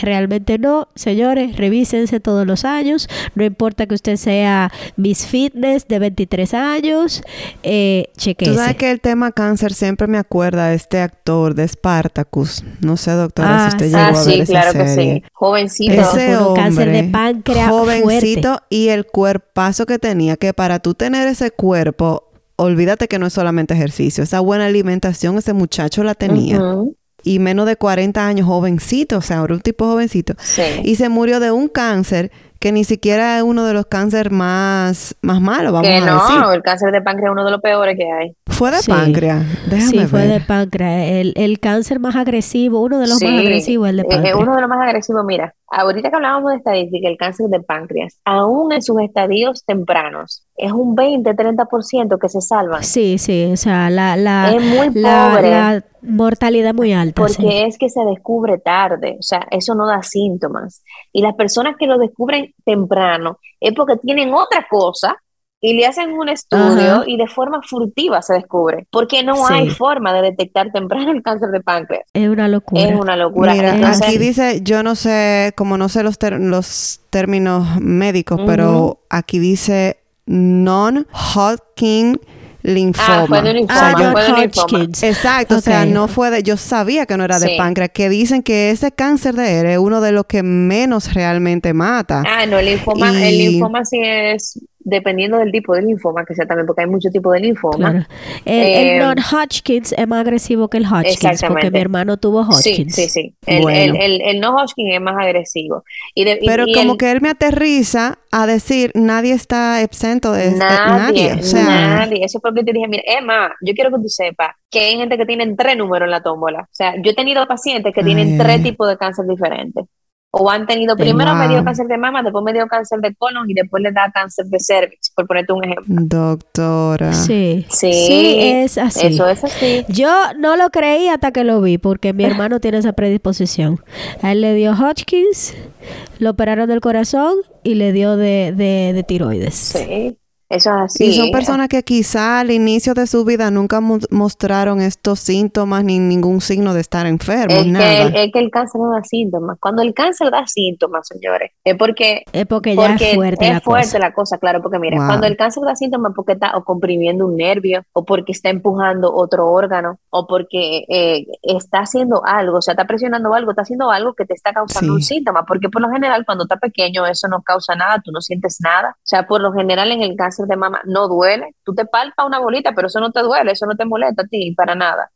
Realmente no, señores, revísense todos los años, no importa que usted sea Miss Fitness de 23 años, eh, chequese. Tú sabes que el tema cáncer siempre me acuerda a este actor de Spartacus, no sé doctora si ah, usted llegó a ver sí, claro que sí, jovencito, ese hombre, cáncer de páncreas jovencito y el cuerpazo que tenía, que para tú tener ese cuerpo, olvídate que no es solamente ejercicio, esa buena alimentación ese muchacho la tenía y menos de 40 años, jovencito, o sea, era un tipo jovencito. Y se murió de un cáncer que ni siquiera es uno de los cánceres más, más malos, vamos que no, el cáncer de páncreas es uno de los peores que hay. Fue de páncreas, déjame Sí, fue de páncreas. El, el, cáncer más agresivo, uno de los más agresivos, el de páncreas. uno de los más agresivos, mira, ahorita que hablábamos de estadística, el cáncer de páncreas, aún en sus estadios tempranos, es un 20-30% que se salvan. Sí, sí, o sea, la, la, es muy pobre. La, mortalidad muy alta. Porque es que se descubre tarde, o sea, eso no da síntomas. Y las personas que lo descubren temprano es porque tienen otra cosa y le hacen un estudio y de forma furtiva se descubre, porque no hay forma de detectar temprano el cáncer de páncreas. Es una locura. Es una locura. aquí dice, yo no sé, como no sé los, los términos médicos, pero aquí dice non-Hodgkin linfoma. Ah, fue de linfoma, ah, fue de linfoma. Exacto, o sea, no fue de, yo sabía que no era de páncreas, que dicen que ese cáncer de él es uno de los que menos realmente mata. Ah, no, el linfoma, el linfoma sí es dependiendo del tipo de linfoma que sea también, porque hay muchos tipos de linfoma. El, eh, non-Hodgkins es más agresivo que el Hodgkins, porque mi hermano tuvo Hodgkins. Sí, sí, sí. El, el, el no-Hodgkins es más agresivo. Y Pero como que él me aterriza a decir, nadie está exento de nadie. Nadie, nadie. Eso es porque te dije, mira, Emma, yo quiero que tú sepas que hay gente que tiene tres números en la tómbola. O sea, yo he tenido pacientes que tienen tres tipos de cáncer diferentes o han tenido primero medio cáncer de mama, después medio cáncer de colon y después le da cáncer de cervix, por ponerte un ejemplo. Doctora. Sí. Sí, es así. Eso es así. Yo no lo creí hasta que lo vi, porque mi hermano tiene esa predisposición. A él le dio Hodgkins, lo operaron del corazón y le dio de, de, de tiroides. Sí. Eso es así. Y son personas que quizá al inicio de su vida nunca mostraron estos síntomas ni ningún signo de estar enfermos. Es, Que, es que el cáncer no da síntomas. Cuando el cáncer da síntomas, señores, es porque, es porque ya es fuerte, la, cosa. la cosa. Claro, porque mira, cuando el cáncer da síntomas porque está o comprimiendo un nervio, o porque está empujando otro órgano, o porque eh, está haciendo algo, o sea, está presionando algo, está haciendo algo que te está causando un síntoma. Porque por lo general, cuando está pequeño, eso no causa nada, tú no sientes nada. O sea, por lo general en el cáncer de mama no duele. Tú te palpas una bolita, pero eso no te duele, eso no te molesta a ti para nada.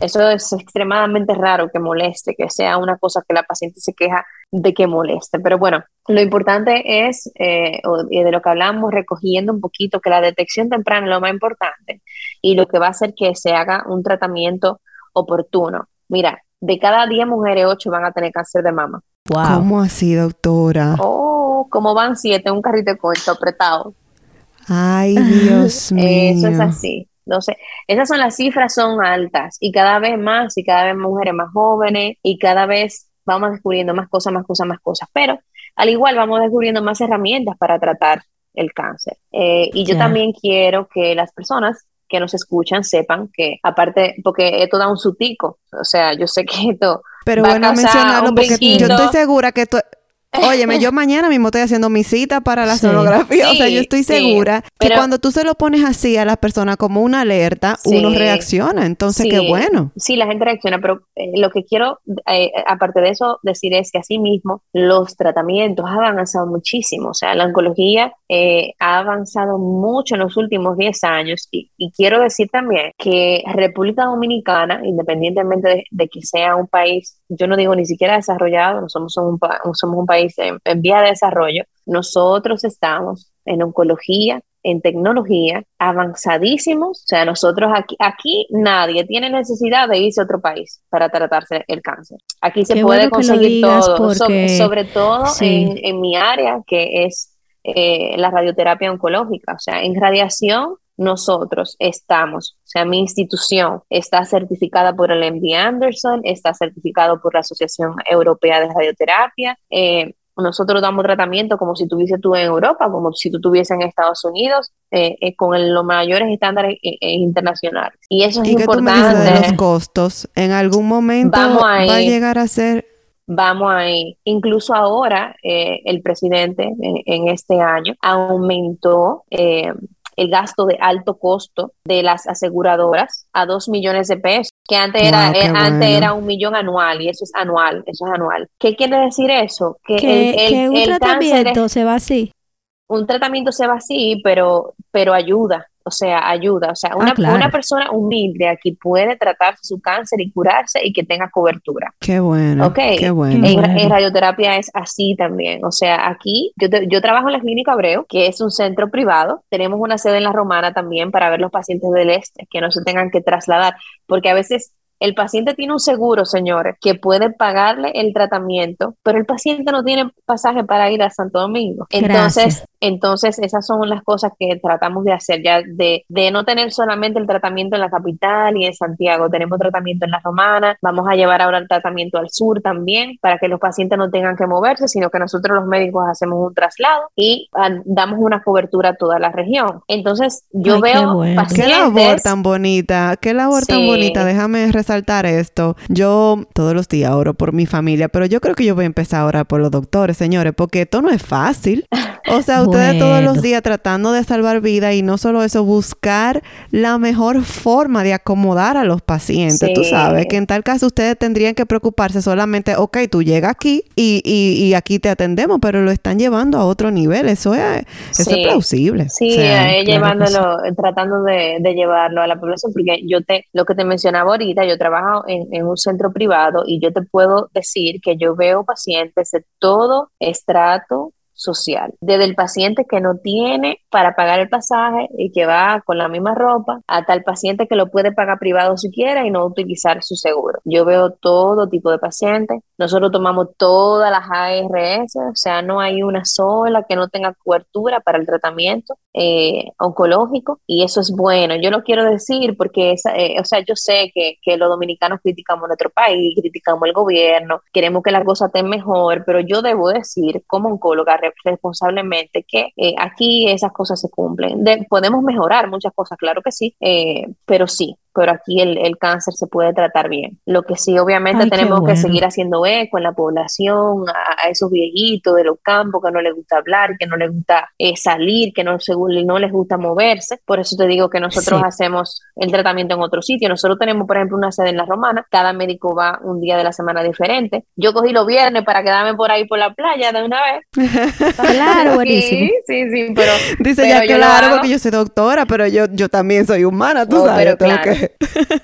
Eso es extremadamente raro que moleste, que sea una cosa que la paciente se queja de que moleste. Pero bueno, lo importante es, eh, de lo que hablamos, recogiendo un poquito, que la detección temprana es lo más importante y lo que va a hacer que se haga un tratamiento oportuno. Mira, de cada 10 mujeres, 8 van a tener cáncer de mama. ¿Cómo así, doctora? Oh, como van 7, un carrito de coche apretado. Ay, (laughs) Dios mío. Eso es así. No sé, esas son las cifras, son altas y cada vez más y cada vez mujeres más jóvenes y cada vez vamos descubriendo más cosas, más cosas, más cosas. Pero al igual vamos descubriendo más herramientas para tratar el cáncer. Eh, y yo también quiero que las personas que nos escuchan sepan que aparte, porque esto da un sutico, o sea, yo sé que esto... Pero bueno, mencionarlo porque yo estoy segura que esto Óyeme, yo mañana mismo estoy haciendo mi cita para la sonografía. o sea, yo estoy segura que cuando tú se lo pones así a las personas como una alerta, uno reacciona. Entonces, qué bueno. Sí, la gente reacciona, pero eh, lo que quiero, eh, aparte de eso, decir es que así mismo los tratamientos han avanzado muchísimo. O sea, la oncología eh, ha avanzado mucho en los últimos 10 años. Y, quiero decir también que República Dominicana, independientemente de que sea un país yo no digo ni siquiera desarrollado, no somos un, somos un país en, en vía de desarrollo, nosotros estamos en oncología en tecnología avanzadísimos. O sea, nosotros aquí, aquí nadie tiene necesidad de irse a otro país para tratarse el cáncer. Aquí se puede conseguir todo, sobre, todo en, mi área, que es eh, la radioterapia oncológica. O sea, en radiación nosotros estamos, o sea, mi institución está certificada por el MD Anderson, está certificado por la Asociación Europea de Radioterapia. Eh, nosotros damos tratamiento como si tuviese tú en Europa, como si tú estuviese en Estados Unidos, eh, eh, con los mayores estándares eh, internacionales. Y eso es ¿Y importante. Qué de los costos? ¿En algún momento va a llegar a ser vamos ahí. Incluso ahora el presidente en este año aumentó el gasto de alto costo de las aseguradoras a dos millones de pesos, que antes, era, eh, antes era un millón anual y eso es anual, eso es anual. ¿Qué quiere decir eso? Que, un tratamiento se va así. Un tratamiento se va así, pero, pero ayuda o sea, ayuda. O sea, una, ah, una persona humilde aquí puede tratarse su cáncer y curarse y que tenga cobertura. Qué bueno. Ok. Qué bueno. En, radioterapia es así también. O sea, aquí yo, yo trabajo en la Clínica Abreu, que es un centro privado. Tenemos una sede en la Romana también para ver los pacientes del este, que no se tengan que trasladar, porque a veces el paciente tiene un seguro, señores, que puede pagarle el tratamiento, pero el paciente no tiene pasaje para ir a Santo Domingo. Entonces, entonces esas son las cosas que tratamos de hacer ya, de, de no tener solamente el tratamiento en la capital y en Santiago, tenemos tratamiento en la Romana, vamos a llevar ahora el tratamiento al sur también, para que los pacientes no tengan que moverse, sino que nosotros los médicos hacemos un traslado y ah, damos una cobertura a toda la región. Entonces, yo veo pacientes... Qué labor tan bonita, qué labor tan bonita, déjame saltar esto. Yo todos los días oro por mi familia, pero yo creo que yo voy a empezar ahora por los doctores, señores, porque esto no es fácil. O sea, (laughs) ustedes todos los días tratando de salvar vida y no solo eso, buscar la mejor forma de acomodar a los pacientes. Tú sabes que en tal caso ustedes tendrían que preocuparse solamente, ok, tú llegas aquí y, y, aquí te atendemos, pero lo están llevando a otro nivel. Eso es, eso es plausible. Sí, eh, llevándolo, tratando de, de, llevarlo a la población, porque yo te, lo que te mencionaba ahorita, yo trabajo en, en un centro privado y yo te puedo decir que yo veo pacientes de todo estrato social. Desde el paciente que no tiene para pagar el pasaje y que va con la misma ropa, hasta el paciente que lo puede pagar privado si quiere y no utilizar su seguro. Yo veo todo tipo de pacientes. Nosotros tomamos todas las ARS, o sea, no hay una sola que no tenga cobertura para el tratamiento eh, oncológico y eso es bueno. Yo lo quiero decir porque, eh, o sea, yo sé que, que los dominicanos criticamos nuestro país, criticamos el gobierno, queremos que las cosas estén mejor, pero yo debo decir como oncóloga responsablemente que eh, aquí esas cosas se cumplen. podemos mejorar muchas cosas, claro que sí, eh, pero sí, pero aquí el, el, cáncer se puede tratar bien. Lo que sí, obviamente, tenemos que seguir haciendo eco en la población, a, esos viejitos de los campos que no les gusta hablar, que no les gusta eh, salir, que no, no les gusta moverse. Por eso te digo que nosotros hacemos el tratamiento en otro sitio. Nosotros tenemos, por ejemplo, una sede en La Romana. Cada médico va un día de la semana diferente. Yo cogí los viernes para quedarme por ahí por la playa de una vez. (laughs) claro, buenísimo. Sí, sí, sí, pero... Dice ya claro, porque yo soy doctora, pero yo, yo también soy humana, tú sabes.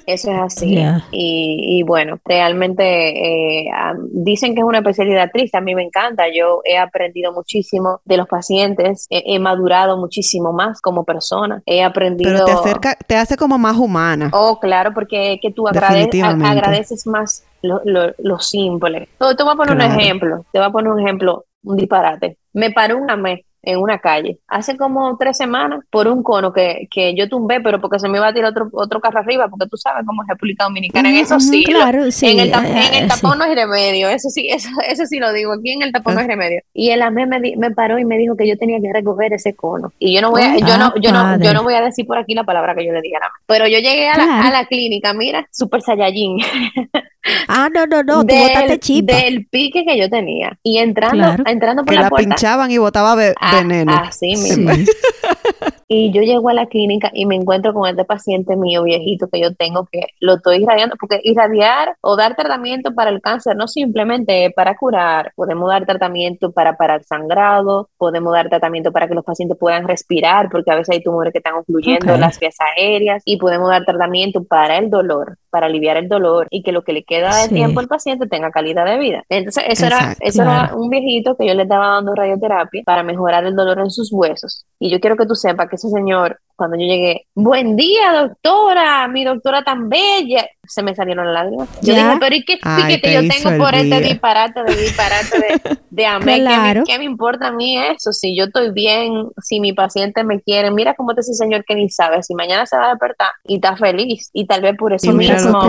Eso es así. Y, bueno, realmente eh, dicen que es una especialidad triste. A mí me encanta. Yo he aprendido muchísimo de los pacientes. He, madurado muchísimo más como persona. He aprendido. Pero te acerca, te hace como más humana. Oh, claro, porque que tú agradeces más lo, lo, simple. Te, voy a poner un ejemplo. Te voy a poner un ejemplo, un disparate. Me paró una mes en una calle hace como tres semanas por un cono que, que yo tumbé, pero porque se me iba a tirar otro, otro carro arriba, porque tú sabes cómo es República Dominicana. En eso sí, claro, sí en, el, en el tapón no hay remedio, eso sí, (laughs) eso, eso sí lo digo, aquí en el tapón no hay remedio. Y el AME me, me paró y me dijo que yo tenía que recoger ese cono. Y yo no voy a, yo no, yo no, yo no voy a decir por aquí la palabra que yo le dije a la Pero yo llegué a, la, a la clínica, mira, super saiyajin. (laughs) Ah, no, no, no, tú botaste chipa. Del pique que yo tenía. Y entrando, entrando por que la, pinchaban y botaba ah, veneno. Así mismo. (laughs) y yo llego a la clínica y me encuentro con este paciente mío viejito que yo tengo que lo estoy irradiando, porque irradiar o dar tratamiento para el cáncer no simplemente para curar, podemos dar tratamiento para parar sangrado, podemos dar tratamiento para que los pacientes puedan respirar, porque a veces hay tumores que están ocluyendo las vías aéreas, y podemos dar tratamiento para el dolor para aliviar el dolor y que lo que le queda de tiempo al paciente tenga calidad de vida. Entonces, eso, era, eso era un viejito que yo le estaba dando radioterapia para mejorar el dolor en sus huesos. Y yo quiero que tú sepas que ese señor cuando yo llegué, buen día, doctora, mi doctora tan bella, se me salieron las lágrimas. Yo dije, pero ¿y qué pique que yo tengo por este disparate de disparate de, de amé? ¿Qué, me, importa a mí eso? Si yo estoy bien, si mi paciente me quiere, mira cómo te ese señor que ni sabe, si mañana se va a despertar y está feliz, y tal vez por eso mismo.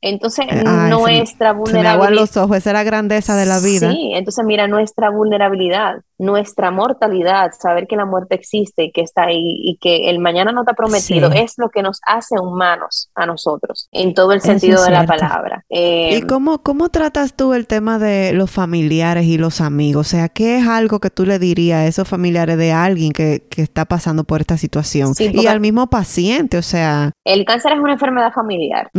Entonces, nuestra vulnerabilidad. Se los ojos, esa es la grandeza de la vida. Sí, entonces mira nuestra vulnerabilidad, nuestra mortalidad, saber que la muerte existe y que está ahí y que el mañana no está prometido es lo que nos hace humanos a nosotros, en todo el sentido de la palabra. ¿Y em, cómo, cómo tratas tú el tema de los familiares y los amigos? O sea, ¿qué es algo que tú le dirías a esos familiares de alguien que, que está pasando por esta situación? y al mismo paciente, o sea... El cáncer es una enfermedad familiar.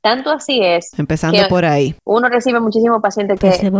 Tanto así es... Empezando por ahí. Uno recibe muchísimos pacientes que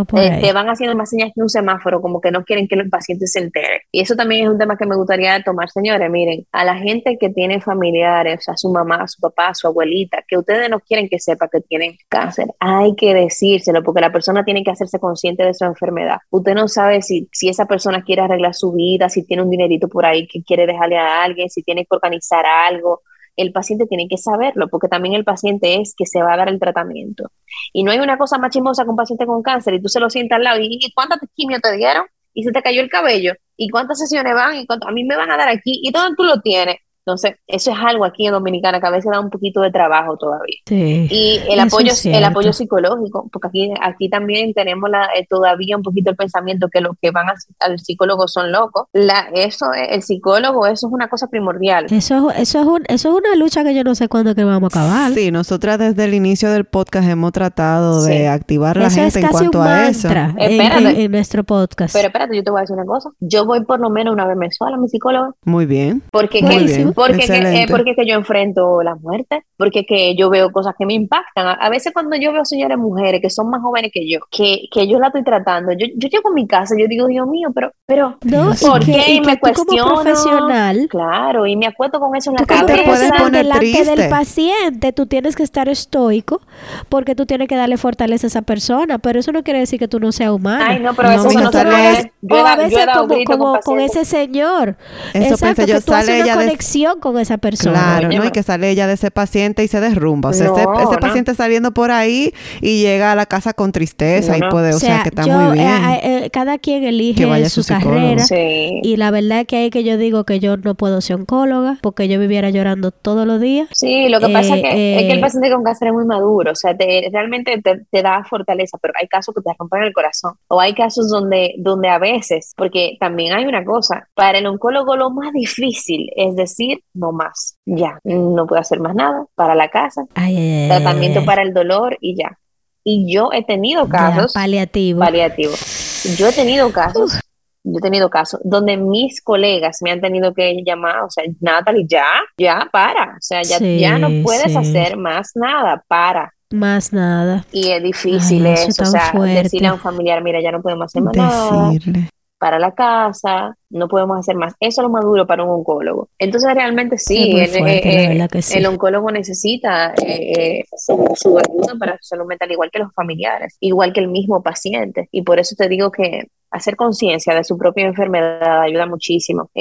te van haciendo más señas que un semáforo, como que no quieren que el paciente se entere. Y eso también es un tema que me gustaría tomar, señores. Miren, a la gente que tiene familiares, a su mamá, a su papá, a su abuelita, que ustedes no quieren que sepa que tienen cáncer, hay que decírselo porque la persona tiene que hacerse consciente de su enfermedad. Usted no sabe si, si esa persona quiere arreglar su vida, si tiene un dinerito por ahí que quiere dejarle a alguien, si tiene que organizar algo el paciente tiene que saberlo, porque también el paciente es que se va a dar el tratamiento. Y no hay una cosa más chimosa que un paciente con cáncer y tú se lo sientas al lado y, ¿y cuántas quimio te dieron? Y se te cayó el cabello y cuántas sesiones van y cuánto a mí me van a dar aquí y todo tú lo tienes. Entonces, eso es algo aquí en Dominicana que a veces da un poquito de trabajo todavía. y el apoyo, el apoyo psicológico, porque aquí, aquí también tenemos la, eh, todavía un poquito el pensamiento que los que van al psicólogo son locos. La, eso, eh, el psicólogo, eso es una cosa primordial. Eso, eso, es un, eso es una lucha que yo no sé cuándo que vamos a acabar. Sí, nosotras desde el inicio del podcast hemos tratado de activar la gente en cuanto a eso. En, nuestro podcast. Pero espérate, yo te voy a decir una cosa. Yo voy por lo menos una vez mensual a mi psicólogo. Muy bien. Porque Muy bien. Porque, que, eh, porque que yo enfrento la muerte, porque que yo veo cosas que me impactan. A, veces cuando yo veo señores mujeres que son más jóvenes que yo, que, que yo la estoy tratando, yo, yo llego a mi casa y yo digo, Dios mío, pero, pero, ¿por qué? Y, me cuestiono. profesional, claro, y me acuesto con eso en la cabeza. Te puedes poner delante del paciente, tú tienes que estar estoico porque tú tienes que darle fortaleza a esa persona, pero eso no quiere decir que tú no seas humano. Ay, no, pero eso no, no se puede. Yo, a veces como, como con, ese señor. Eso Exacto, yo, que tú haces una conexión con esa persona. Claro, ¿no? Y que sale ella de ese paciente y se derrumba. O sea, ese, paciente saliendo por ahí y llega a la casa con tristeza y puede, o, sea, que está muy bien. Eh, eh, cada quien elige su, carrera. Y la verdad es que hay que yo digo que yo no puedo ser oncóloga porque yo viviera llorando todos los días. Sí, lo que pasa es que, es que el eh, paciente con cáncer es muy maduro. O sea, te, realmente te, da fortaleza, pero hay casos que te rompen el corazón. O hay casos donde, donde a veces, porque también hay una cosa, para el oncólogo lo más difícil es decir no más ya, no puedo hacer más nada para la casa, tratamiento para el dolor y ya. Y yo he tenido casos paliativos. Paliativo. Yo he tenido casos, yo he tenido casos donde mis colegas me han tenido que llamar, o sea, Natalie, ya, ya, para, o sea, ya, ya no puedes hacer más nada, para. Más nada. Y es difícil eso, o sea, decirle a un familiar, mira, ya no podemos hacer más nada para la casa, no podemos hacer más. Eso es lo más duro para un oncólogo. Entonces realmente sí, el, eh, eh, el, oncólogo necesita eh, su, ayuda para su salud mental, igual que los familiares, igual que el mismo paciente. Y por eso te digo que hacer conciencia de su propia enfermedad ayuda muchísimo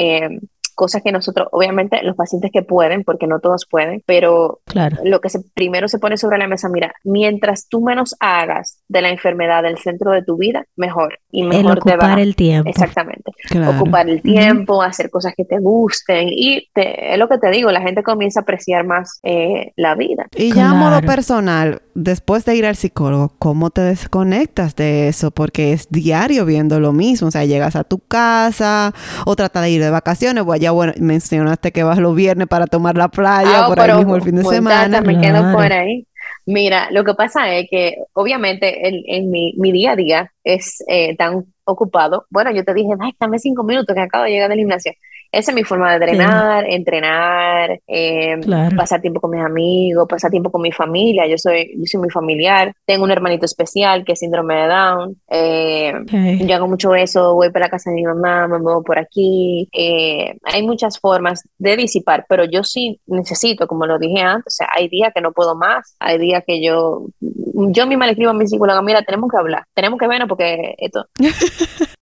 cosas que nosotros, obviamente los pacientes que pueden, porque no todos pueden, pero claro. lo que se, primero se pone sobre la mesa, mira, mientras tú menos hagas de la enfermedad del centro de tu vida, mejor. Y mejor ocupar te va. el tiempo. Exactamente. Ocupar el tiempo, hacer cosas que te gusten y es lo que te digo, la gente comienza a apreciar más eh, la vida. Y ya a modo personal, después de ir al psicólogo, ¿cómo te desconectas de eso? Porque es diario viendo lo mismo, o sea, llegas a tu misma o trata de ir de vacaciones, voy allá, bueno, mencionaste que vas los viernes para tomar la playa, ah, por ahí mismo el fin de semana. Me quedo por ahí. Mira, lo que pasa es que obviamente en, mi, día a día es eh, tan ocupado. Bueno, yo te dije, ay, dame cinco minutos que acabo de llegar del gimnasio. Esa es mi forma de drenar, entrenar, eh, pasar tiempo con mis amigos, pasar tiempo con mi familia. Yo soy, yo soy muy familiar. Tengo un hermanito especial que es síndrome de Down. Eh, yo hago mucho eso, voy para la casa de mi mamá, me muevo por aquí. Eh, hay muchas formas de disipar, pero yo sí necesito, como lo dije antes, o sea, hay días que no puedo más, hay días que yo, yo misma le escribo a mi psicóloga, mira, tenemos que hablar, tenemos que vernos porque esto... (laughs)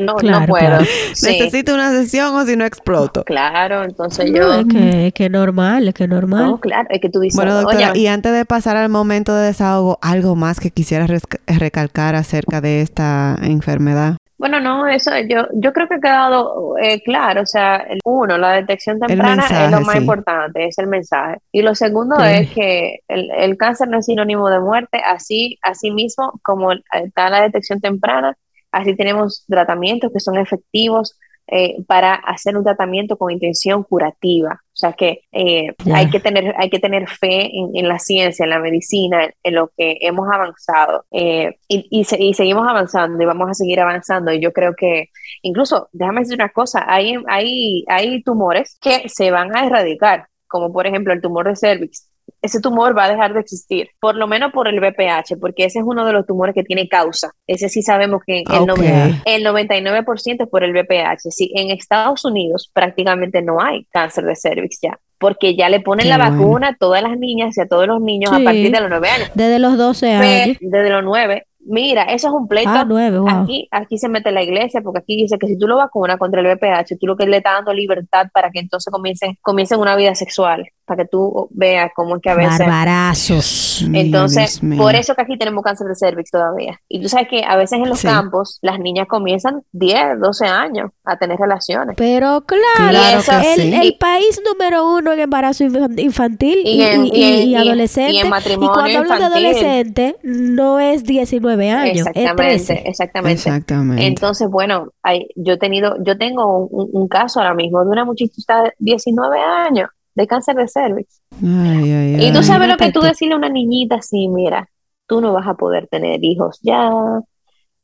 no, no puedo. Necesito una sesión o si no exploto. Claro, entonces yo... es que, que normal, es que normal. No, claro, es que tú dices... Bueno, doctora, y antes de pasar al momento de desahogo, ¿algo más que quisieras recalcar acerca de esta enfermedad? Bueno, no, eso yo, yo creo que ha quedado eh, claro. O sea, uno, la detección temprana es lo más importante, es el mensaje. Y lo segundo es que el, el, cáncer no es sinónimo de muerte, así, así mismo como está la detección temprana, Así tenemos tratamientos que son efectivos eh, para hacer un tratamiento con intención curativa. O sea que eh, hay, que tener, hay que tener fe en, la ciencia, en la medicina, en, lo que hemos avanzado. Eh, y, seguimos avanzando y vamos a seguir avanzando. Y yo creo que incluso, déjame decir una cosa, hay, hay, hay tumores que se van a erradicar, como por ejemplo el tumor de cervix ese tumor va a dejar de existir, por lo menos por el BPH, porque ese es uno de los tumores que tiene causa. Ese sí sabemos que el, el 99% es por el BPH. Sí, en Estados Unidos prácticamente no hay cáncer de cervix ya porque ya le ponen la vacuna a todas las niñas y a todos los niños a partir de los 9 años. Desde los 12 años. desde los 9. Mira, eso es un pleito. Ah, aquí, aquí se mete la iglesia, porque aquí dice que si tú lo vacunas contra el VPH, tú lo que le estás dando libertad para que entonces comiencen, comiencen una vida sexual para que tú veas cómo es que a veces... Barbarazos. Entonces, por eso que aquí tenemos cáncer de cervix todavía. Y tú sabes que a veces en los campos las niñas comienzan 10, 12 años a tener relaciones. Pero claro, el, país número uno en embarazo infantil y, y, adolescente. Y, en matrimonio y cuando hablan de adolescente, no es 19 años, exactamente, es 13. Exactamente. Exactamente. Entonces, bueno, hay, yo he tenido, yo tengo un, un caso ahora mismo de una muchachita de 19 años de cáncer de cervix. y tú sabes lo que tú decirle a una niñita así, mira, tú no vas a poder tener hijos ya,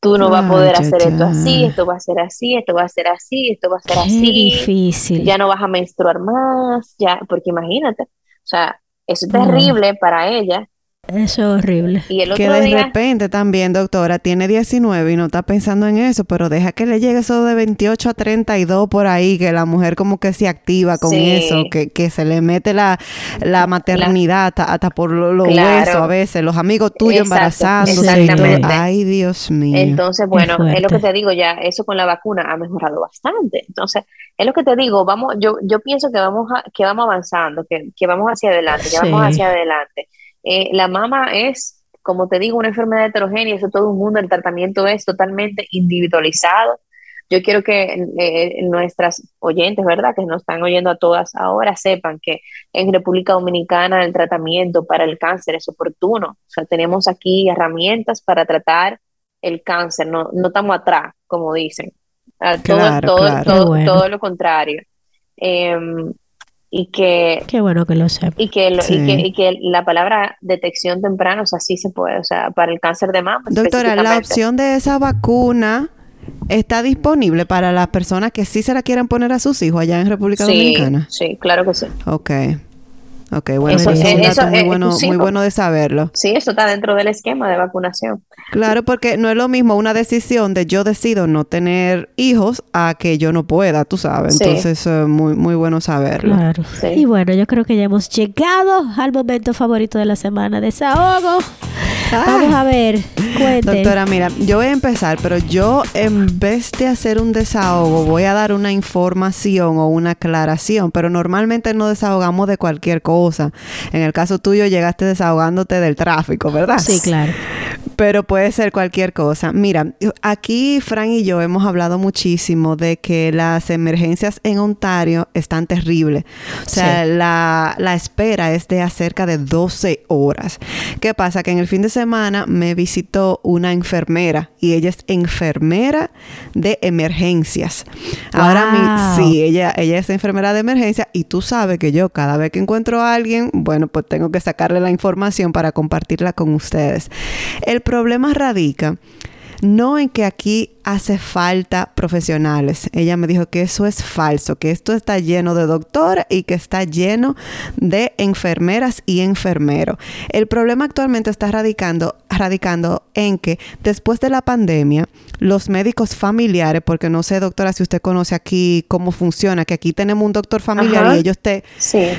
tú no vas a poder hacer esto así, esto va a ser así, esto va a ser así, esto va a ser así. difícil. Ya no vas a menstruar más, ya, porque imagínate, o sea, eso es terrible para ella eso es horrible. que de repente también, doctora, tiene 19 y no está pensando en eso, pero deja que le llegue eso de 28 a 32 por ahí, que la mujer como que se activa con eso, que, que, se le mete la, la maternidad hasta, por los huesos a veces, los amigos tuyos embarazándose. Ay, Dios mío. Entonces, bueno, es lo que te digo ya, eso con la vacuna ha mejorado bastante. Entonces, es lo que te digo, vamos, yo, yo pienso que vamos, a, que vamos avanzando, que, que vamos hacia adelante, que vamos hacia adelante. Eh, la mama es, como te digo, una enfermedad heterogénea, eso todo un mundo, el tratamiento es totalmente individualizado. Yo quiero que eh, nuestras oyentes, ¿verdad? Que nos están oyendo a todas ahora, sepan que en República Dominicana el tratamiento para el cáncer es oportuno. O sea, tenemos aquí herramientas para tratar el cáncer, no, no estamos atrás, como dicen. todo, todo, todo, todo, lo contrario. Em, y que qué bueno que lo sé y que, y que, la palabra detección temprana o sea sí se puede o sea para el cáncer de mama doctora la opción de esa vacuna está disponible para las personas que sí se la quieran poner a sus hijos allá en República Dominicana. sí claro que sí. Ok. Ok, bueno, eso, es un dato muy, bueno, muy bueno de saberlo. Sí, eso está dentro del esquema de vacunación. Claro, porque no es lo mismo una decisión de yo decido no tener hijos a que yo no pueda, tú sabes. Entonces, es muy, muy bueno saberlo. Claro. Y bueno, yo creo que ya hemos llegado al momento favorito de la semana, desahogo. Vamos a ver, cuente. Doctora, mira, yo voy a empezar, pero yo en vez de hacer un desahogo, voy a dar una información o una aclaración, pero normalmente no desahogamos de cualquier cosa. En el caso tuyo llegaste desahogándote del tráfico, ¿verdad? Sí, claro. Pero puede ser cualquier cosa. Mira, aquí Fran y yo hemos hablado muchísimo de que las emergencias en Ontario están terribles. O sea, la, la, espera es de acerca de 12 horas. ¿Qué pasa? Que en el fin de semana me visitó una enfermera y ella es enfermera de emergencias. Ahora sí, ella, ella es enfermera de emergencia y tú sabes que yo cada vez que encuentro a alguien, bueno, pues tengo que sacarle la información para compartirla con ustedes. El problema radica no en que aquí hace falta profesionales. Ella me dijo que eso es falso, que esto está lleno de doctores y que está lleno de enfermeras y enfermeros. El problema actualmente está radicando, radicando en que después de la pandemia, los médicos familiares, porque no sé, doctora, si usted conoce aquí cómo funciona, que aquí tenemos un doctor familiar y ellos te,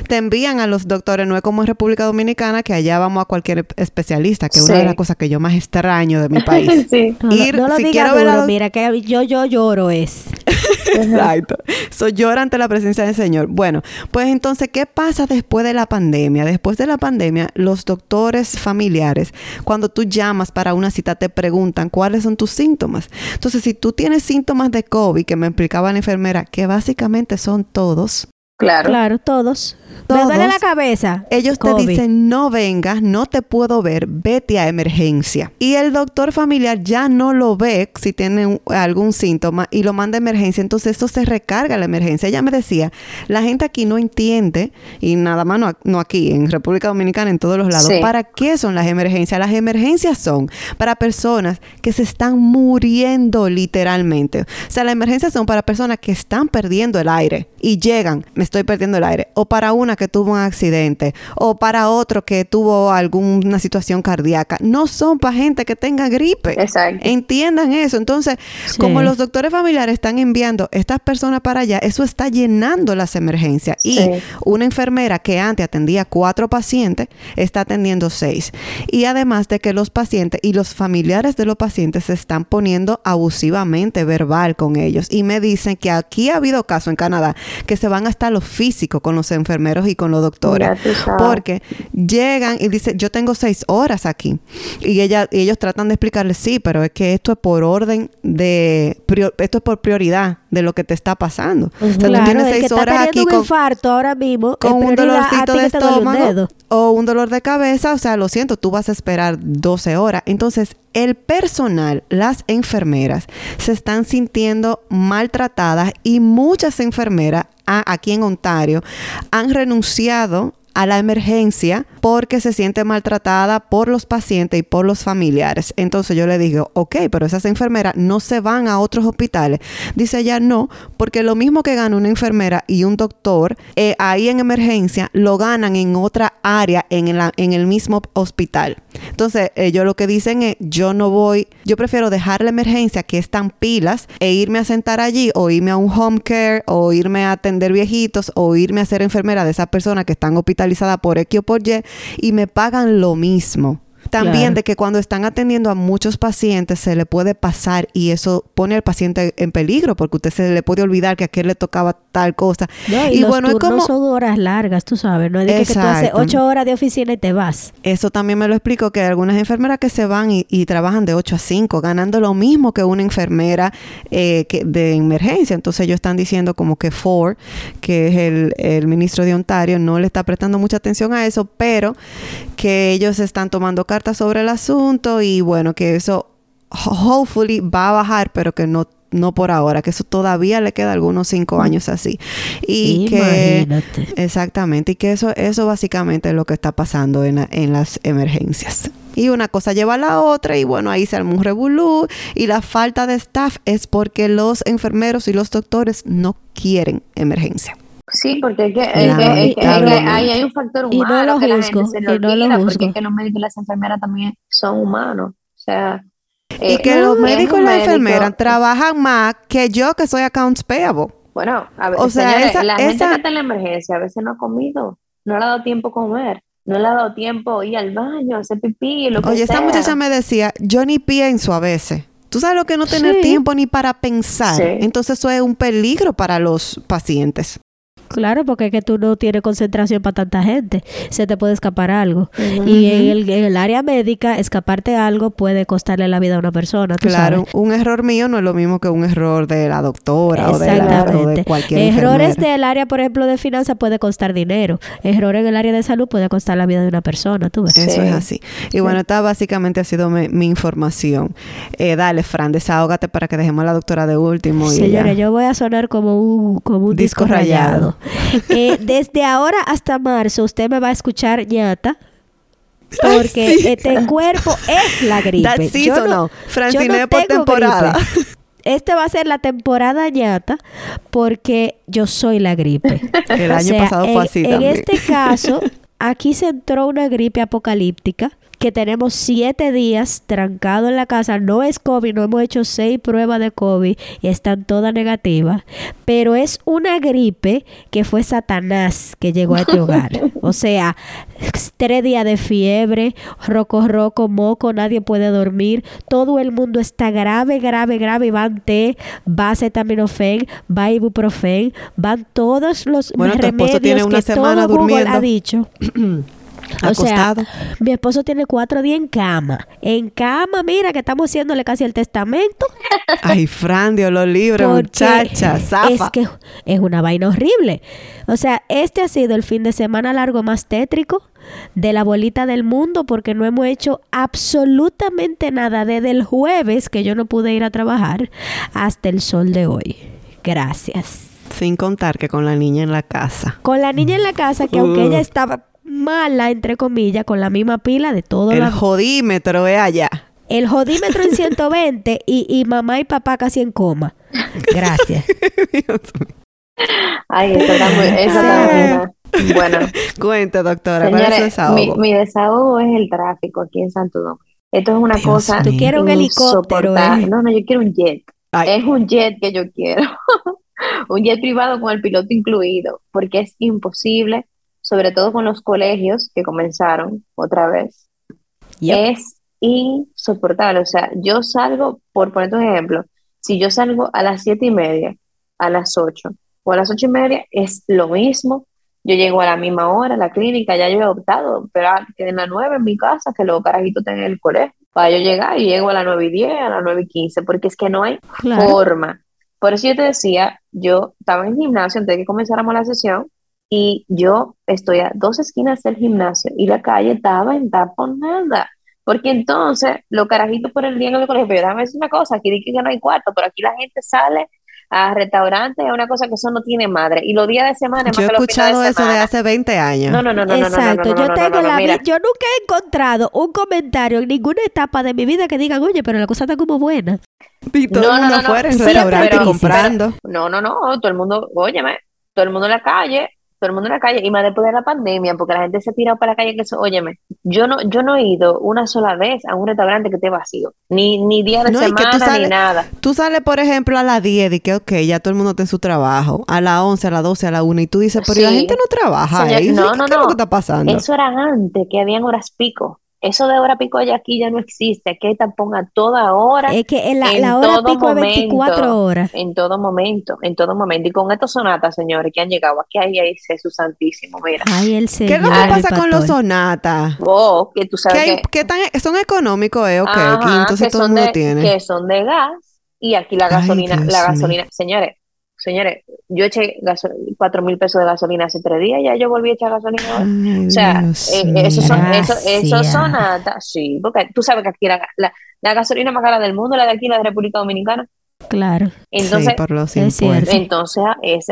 te envían a los doctores, no es como en República Dominicana, que allá vamos a cualquier especialista, que es una de las cosas que yo más extraño de mi país. (laughs) Ir, no, lo si diga duro, mira, que yo, yo lloro es. (laughs) Exacto. So, llora ante la presencia del Señor. Bueno, pues entonces, ¿qué pasa después de la pandemia? Después de la pandemia, los doctores familiares, cuando tú llamas para una cita, te preguntan cuáles son tus síntomas. Entonces, si tú tienes síntomas de COVID, que me explicaba la enfermera, que básicamente son todos. Claro. Claro, todos me duele la cabeza. Ellos te dicen, no vengas, no te puedo ver, vete a emergencia. Y el doctor familiar ya no lo ve si tiene algún síntoma y lo manda a emergencia. Entonces eso se recarga la emergencia. Ella me decía, la gente aquí no entiende, y nada más no, aquí, en República Dominicana, en todos los lados, ¿para qué son las emergencias? Las emergencias son para personas que se están muriendo literalmente. O sea, las emergencias son para personas que están perdiendo el aire y llegan, me estoy perdiendo el aire. O para una que tuvo un accidente o para otro que tuvo alguna situación cardíaca. No son para gente que tenga gripe. Exacto. Entiendan eso. Entonces, como los doctores familiares están enviando estas personas para allá, eso está llenando las emergencias. Y una enfermera que antes atendía cuatro pacientes está atendiendo seis. Y además de que los pacientes y los familiares de los pacientes se están poniendo abusivamente verbal con ellos. Y me dicen que aquí ha habido casos en Canadá que se van hasta lo físico con los enfermeros y con los doctores. Porque llegan y dicen, yo tengo seis horas aquí. Y, ella, y ellos tratan de explicarle, sí, pero es que esto es por orden de, esto es por prioridad de lo que te está pasando. o sea, tú tienes seis horas aquí con, infarto ahora mismo, con un dolorcito de estómago o un dolor de cabeza, o sea, lo siento, tú vas a esperar 12 horas. Entonces, el personal, las enfermeras, se están sintiendo maltratadas y muchas enfermeras aquí en Ontario han renunciado a la emergencia porque se siente maltratada por los pacientes y por los familiares. Entonces yo le digo, ok, pero esas enfermeras no se van a otros hospitales. Dice ella, no, porque lo mismo que gana una enfermera y un doctor eh, ahí en emergencia, lo ganan en otra área en, en el mismo hospital. Entonces ellos lo que dicen es, yo no voy, yo prefiero dejar la emergencia que están pilas e irme a sentar allí o irme a un home care o irme a atender viejitos o irme a ser enfermera de esas personas que están hospitalizadas por X o por y me pagan lo mismo. También de que cuando están atendiendo a muchos pacientes se le puede pasar y eso pone al paciente en peligro porque usted se le puede olvidar que a aquel le tocaba tal cosa. y, bueno, es como son horas largas, tú sabes, no es de que, tú haces ocho horas de oficina y te vas. Eso también me lo explico que hay algunas enfermeras que se van y, trabajan de 8 a 5 ganando lo mismo que una enfermera eh, que de emergencia. Entonces ellos están diciendo como que Ford, que es el, el ministro de Ontario, no le está prestando mucha atención a eso, pero que ellos están tomando cartas sobre el asunto y bueno, que eso hopefully va a bajar, pero que no no por ahora, que eso todavía le queda algunos cinco años así. Y Imagínate. que exactamente, y que eso, eso básicamente es lo que está pasando en, en las emergencias. Y una cosa lleva a la otra y bueno, ahí se arma un revolú y la falta de staff es porque los enfermeros y los doctores no quieren emergencia. Sí, porque es que, hay, un factor humano que la gente se lo olvida, porque es que los médicos y las enfermeras también son humanos. O sea, y eh, que los médicos y las enfermeras trabajan más que yo que soy accounts payable. Bueno, a veces, o sea, la gente que está en la emergencia a veces no ha comido, no le ha dado tiempo a comer, no le ha dado tiempo ir al baño, hacer pipí, lo que Oye, esa muchacha me decía, yo ni pienso a veces. Tú sabes lo que no tener tiempo ni para pensar. Entonces eso es un peligro para los pacientes. Claro, porque es que tú no tienes concentración para tanta gente, se te puede escapar algo. Y en el, área médica, escaparte algo puede costarle la vida a una persona. claro, un error mío no es lo mismo que un error de la doctora o de, la, o de cualquier Errores del área, por ejemplo, de finanzas puede costar dinero. Error en el área de salud puede costar la vida de una persona. ¿tú ves? Eso es así. Y bueno, esta básicamente ha sido mi, información. Eh, dale, Fran, desahógate para que dejemos a la doctora de último. Señores, yo voy a sonar como un, como un disco, rayado. (laughs) Eh, desde ahora hasta marzo usted me va a escuchar ñata. (laughs) Porque este cuerpo es la gripe. That no. Francine por temporada. (laughs) este va a ser la temporada ñata porque yo soy la gripe. El año pasado fue así En este caso, aquí se entró una gripe apocalíptica que tenemos siete días trancado en la casa. No es COVID, no hemos hecho seis pruebas de COVID y están todas negativas. Pero es una gripe que fue Satanás que llegó a este hogar. (laughs) O sea, tres días de fiebre, roco, roco, moco, nadie puede dormir. Todo el mundo está grave, grave, grave. Van té, va acetaminofén, va ibuprofen, van todos los bueno, remedios tiene una que semana todo Google ha dicho. (clears throat) O sea, mi esposo tiene cuatro días en cama. En cama, mira, que estamos haciéndole casi el testamento. (laughs) Ay, Fran, Dios lo libre, muchacha, zafa. Es que es una vaina horrible. O sea, este ha sido el fin de semana largo más tétrico de la bolita del mundo porque no hemos hecho absolutamente nada desde el jueves que yo no pude ir a trabajar hasta el sol de hoy. Gracias. Sin contar que con la niña en la casa. Con la niña en la casa, que aunque ella estaba mala, entre comillas, con la misma pila de todo. El jodímetro es allá. El jodímetro en (laughs) 120 y, y mamá y papá casi en coma. Gracias. (laughs) Ay, eso está muy, eso está muy bueno. Cuenta, doctora, Señores, desahogo? Mi, mi, desahogo es el tráfico aquí en Santo Domingo. Esto es una cosa. Tú quieres un helicóptero. ¿eh? No, no, yo quiero un jet. Es un jet que yo quiero. (laughs) un jet privado con el piloto incluido, porque es imposible sobre todo con los colegios que comenzaron otra vez, es insoportable. O sea, yo salgo, por poner un ejemplo, si yo salgo a las siete y media, a las ocho o a las ocho y media, es lo mismo. Yo llego a la misma hora a la clínica, ya yo he optado, pero que en las nueve en mi casa, que los carajitos estén en el colegio, para yo llegar y llego a las nueve y diez, a las nueve y quince, porque es que no hay forma. Por eso yo te decía, yo estaba en gimnasio antes de que comenzáramos la sesión, y yo estoy a dos esquinas del gimnasio y la calle estaba en taponada. Porque entonces, los carajitos por el día en el colegio, pero déjame decir una cosa, aquí dicen que no hay cuarto, pero aquí la gente sale a restaurantes, es una cosa que eso no tiene madre. Y los días de semana... Yo he escuchado eso de hace 20 años. No, no, no, no. Exacto, yo tengo la... Yo nunca he encontrado un comentario en ninguna etapa de mi vida que digan, oye, pero la cosa está como buena. Y todo el mundo afuera en restaurante comprando. No, no, no, todo el mundo, óyeme, todo el mundo en la calle, todo el mundo en la calle, y más después de la pandemia, porque la gente se ha tirado para la calle, que eso, óyeme, yo no, yo no he ido una sola vez a un restaurante que esté vacío, ni, ni día de semana, ni nada. Tú sales, por ejemplo, a las 10 y que, ok, ya todo el mundo está en su trabajo, a las 11, a las 12, a las 1, y tú dices, pero la gente no trabaja ahí, no, no, ¿qué, no. es lo que está pasando? Eso era antes, que habían horas pico. Eso de hora pico ya aquí ya no existe. Aquí hay tapón a toda hora. Es que en la, hora pico momento, 24 horas. En todo momento, en todo momento. Y con estos sonatas, señores, que han llegado aquí, ahí, ahí Jesús Santísimo, mira. Ay, el ¿Qué es lo que pasa con los sonatas? Oh, que tú sabes ¿Qué, tan, son económicos, eh? Ok, entonces todo el mundo tiene. Que son de gas y aquí la gasolina, la gasolina, señores, señores, yo eché cuatro mil pesos de gasolina hace tres días, ya yo volví a echar gasolina o sea, eh, esos son, eso, eso son, sí, porque tú sabes que aquí la, la, gasolina más cara del mundo, la de aquí, la de República Dominicana. Claro. Entonces, por los entonces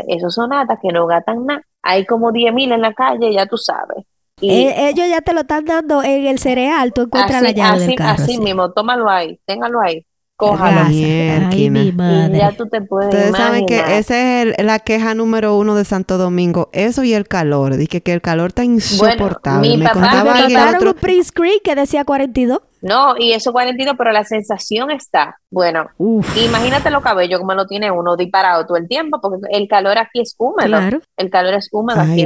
esos son natas que no gastan nada. Hay como diez mil en la calle, ya tú sabes. Y eh, ellos ya te lo están dando en el cereal, tú encuentras la llave así, del carro. Así mismo, tómalo ahí, téngalo ahí. Cójalo. Ay, mi madre. ya tú te puedes Ustedes saben que esa es la queja número uno de Santo Domingo. Eso y el calor. Dije que el calor está insoportable. Bueno, mi me papá me otro... un print screen que decía 42. No, y eso 42, pero la sensación está, bueno, imagínate los cabellos como lo tiene uno disparado todo el tiempo, porque el calor aquí es húmedo. El calor es húmedo aquí,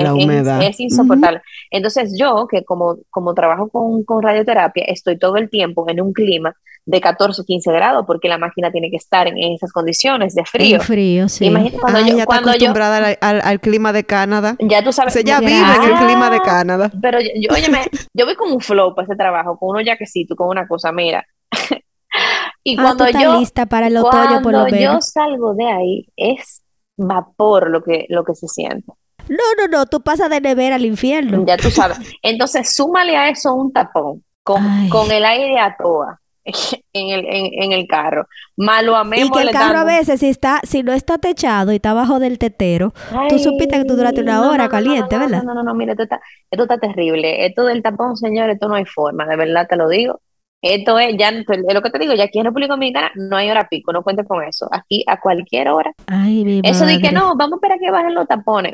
es, insoportable. Entonces yo, que como, como trabajo con, con radioterapia, estoy todo el tiempo en un clima de 14 o 15 grados, porque la máquina tiene que estar en, esas condiciones de frío. En frío, sí. Imagínate cuando yo, ya cuando está acostumbrada al, clima de Canadá. Ya tú sabes. O ya vive en el clima de Canadá. Pero yo, óyeme, yo voy con un flow para ese trabajo, con unos jaquecitos, con una cosa, mira. (laughs) y ah, cuando yo lista para el otoño por lo menos. yo salgo de ahí es vapor lo que lo que se siente. No, no, no, tú pasas de nevera al infierno. Ya tú sabes. Entonces, súmale a eso un tapón con, con el aire a toa (laughs) en el, en, el carro. Malo a Y que el carro a veces, si está, si no está techado y está abajo del tetero, tú supiste que tú duraste una hora caliente, ¿verdad? No, no, no, mira, esto está, esto está terrible. Esto del tapón, señor, esto no hay forma, de verdad te lo digo. Esto es, ya, es lo que te digo, ya aquí en República Dominicana no hay hora pico, no cuentes con eso. Aquí a cualquier hora. Ay, mi Eso de que no, vamos a esperar que bajen los tapones.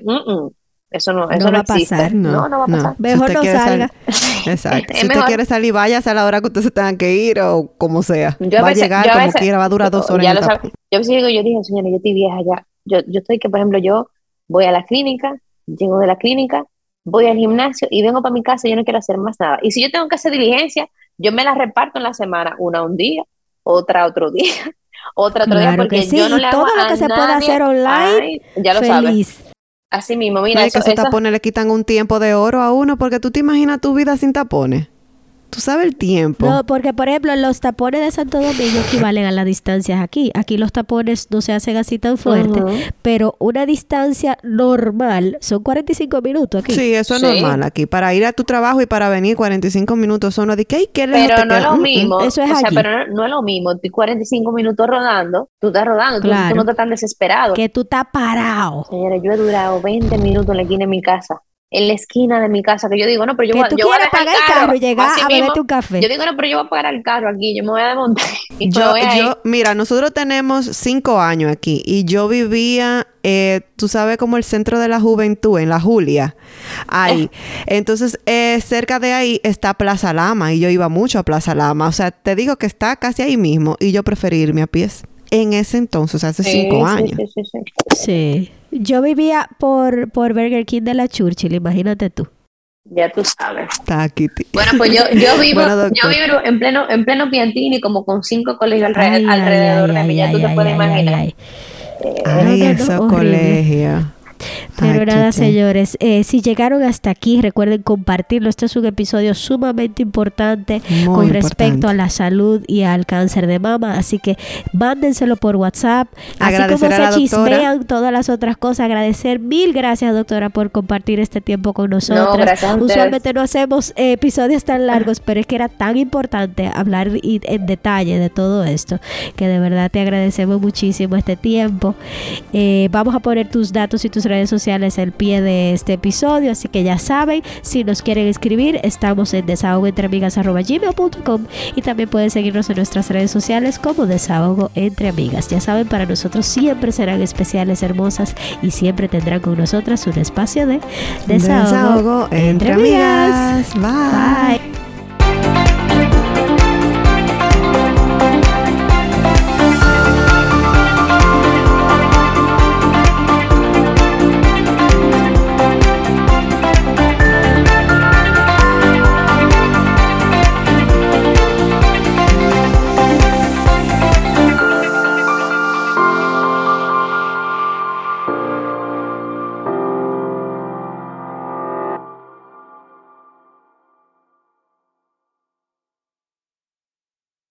Eso no, eso no, va a pasar. No, no, va a pasar. Mejor no salga. Exacto. si usted quiere salir, váyase a la hora que usted se tenga que ir o como sea. va a llegar como quiera, va a durar dos (laughs) horas. Ya lo yo a veces digo, yo dije, señora, yo estoy vieja ya. Yo, yo estoy que, por ejemplo, yo voy a la clínica, llego de la clínica, voy al gimnasio y vengo para mi casa y yo no quiero hacer más nada. Y si yo tengo que hacer diligencia, yo me la reparto en la semana, una un día, otra otro (laughs) día, otra otro día, porque yo no le hago todo lo que se puede hacer online, ya lo sabes. Así mismo, mira. que esos tapones le quitan un tiempo de oro a uno, porque tú te imaginas tu vida sin tapones. Tú sabes el tiempo. No, porque por ejemplo, los tapones de Santo Domingo equivalen a las distancias aquí. Aquí los tapones no se hacen así tan fuerte, pero una distancia normal son 45 minutos aquí. Sí, eso es normal aquí. Para ir a tu trabajo y para venir 45 minutos son de que, ¿qué Pero no es lo mm, mm, mismo. Eso es o sea, pero no, es lo mismo. 45 minutos rodando, tú estás rodando, tú, no estás tan desesperado. Que tú estás parado. Señores, yo he durado 20 minutos en la esquina de mi casa en la esquina de mi casa, que yo digo, no, pero yo, voy, yo voy a pagar el carro, y llegar a beberte un café. Yo digo, no, pero yo voy a pagar el carro aquí, yo me voy a desmontar. (laughs) yo, yo, mira, nosotros tenemos cinco años aquí y yo vivía, eh, tú sabes, como el centro de la juventud, en la Julia, ahí. Entonces, eh, cerca de ahí está Plaza Lama y yo iba mucho a Plaza Lama. O sea, te digo que está casi ahí mismo y yo preferí irme a pies. En ese entonces, hace cinco años. Sí, sí, sí. sí. Yo vivía por, por Burger King de la Churchill, imagínate tú. Ya tú sabes. Está Kitty. Bueno, pues yo, yo (laughs) vivo, yo vivo en pleno, en pleno Piantini, como con cinco colegios alrededor, de mí. Ya tú te puedes imaginar. Ay, eh, esos colegios. Pero nada, señores, eh, si llegaron hasta aquí, recuerden compartirlo. Este es un episodio sumamente importante con respecto a la salud y al cáncer de mama. Así que mándenselo por WhatsApp. Así como se chismean todas las otras cosas. Agradecer mil gracias, doctora, por compartir este tiempo con nosotros. Usualmente no hacemos eh, episodios tan largos, pero es que era tan importante hablar en detalle de todo esto que de verdad te agradecemos muchísimo este tiempo. Eh, vamos a poner tus datos y tus redes sociales el pie de este episodio, así que ya saben, si nos quieren escribir, estamos en desahogoentreamigas.com y también pueden seguirnos en nuestras redes sociales como Desahogo Entre Amigas. Ya saben, para nosotros siempre serán especiales, hermosas y siempre tendrán con nosotras un espacio de Desahogo, entre, Amigas. Bye.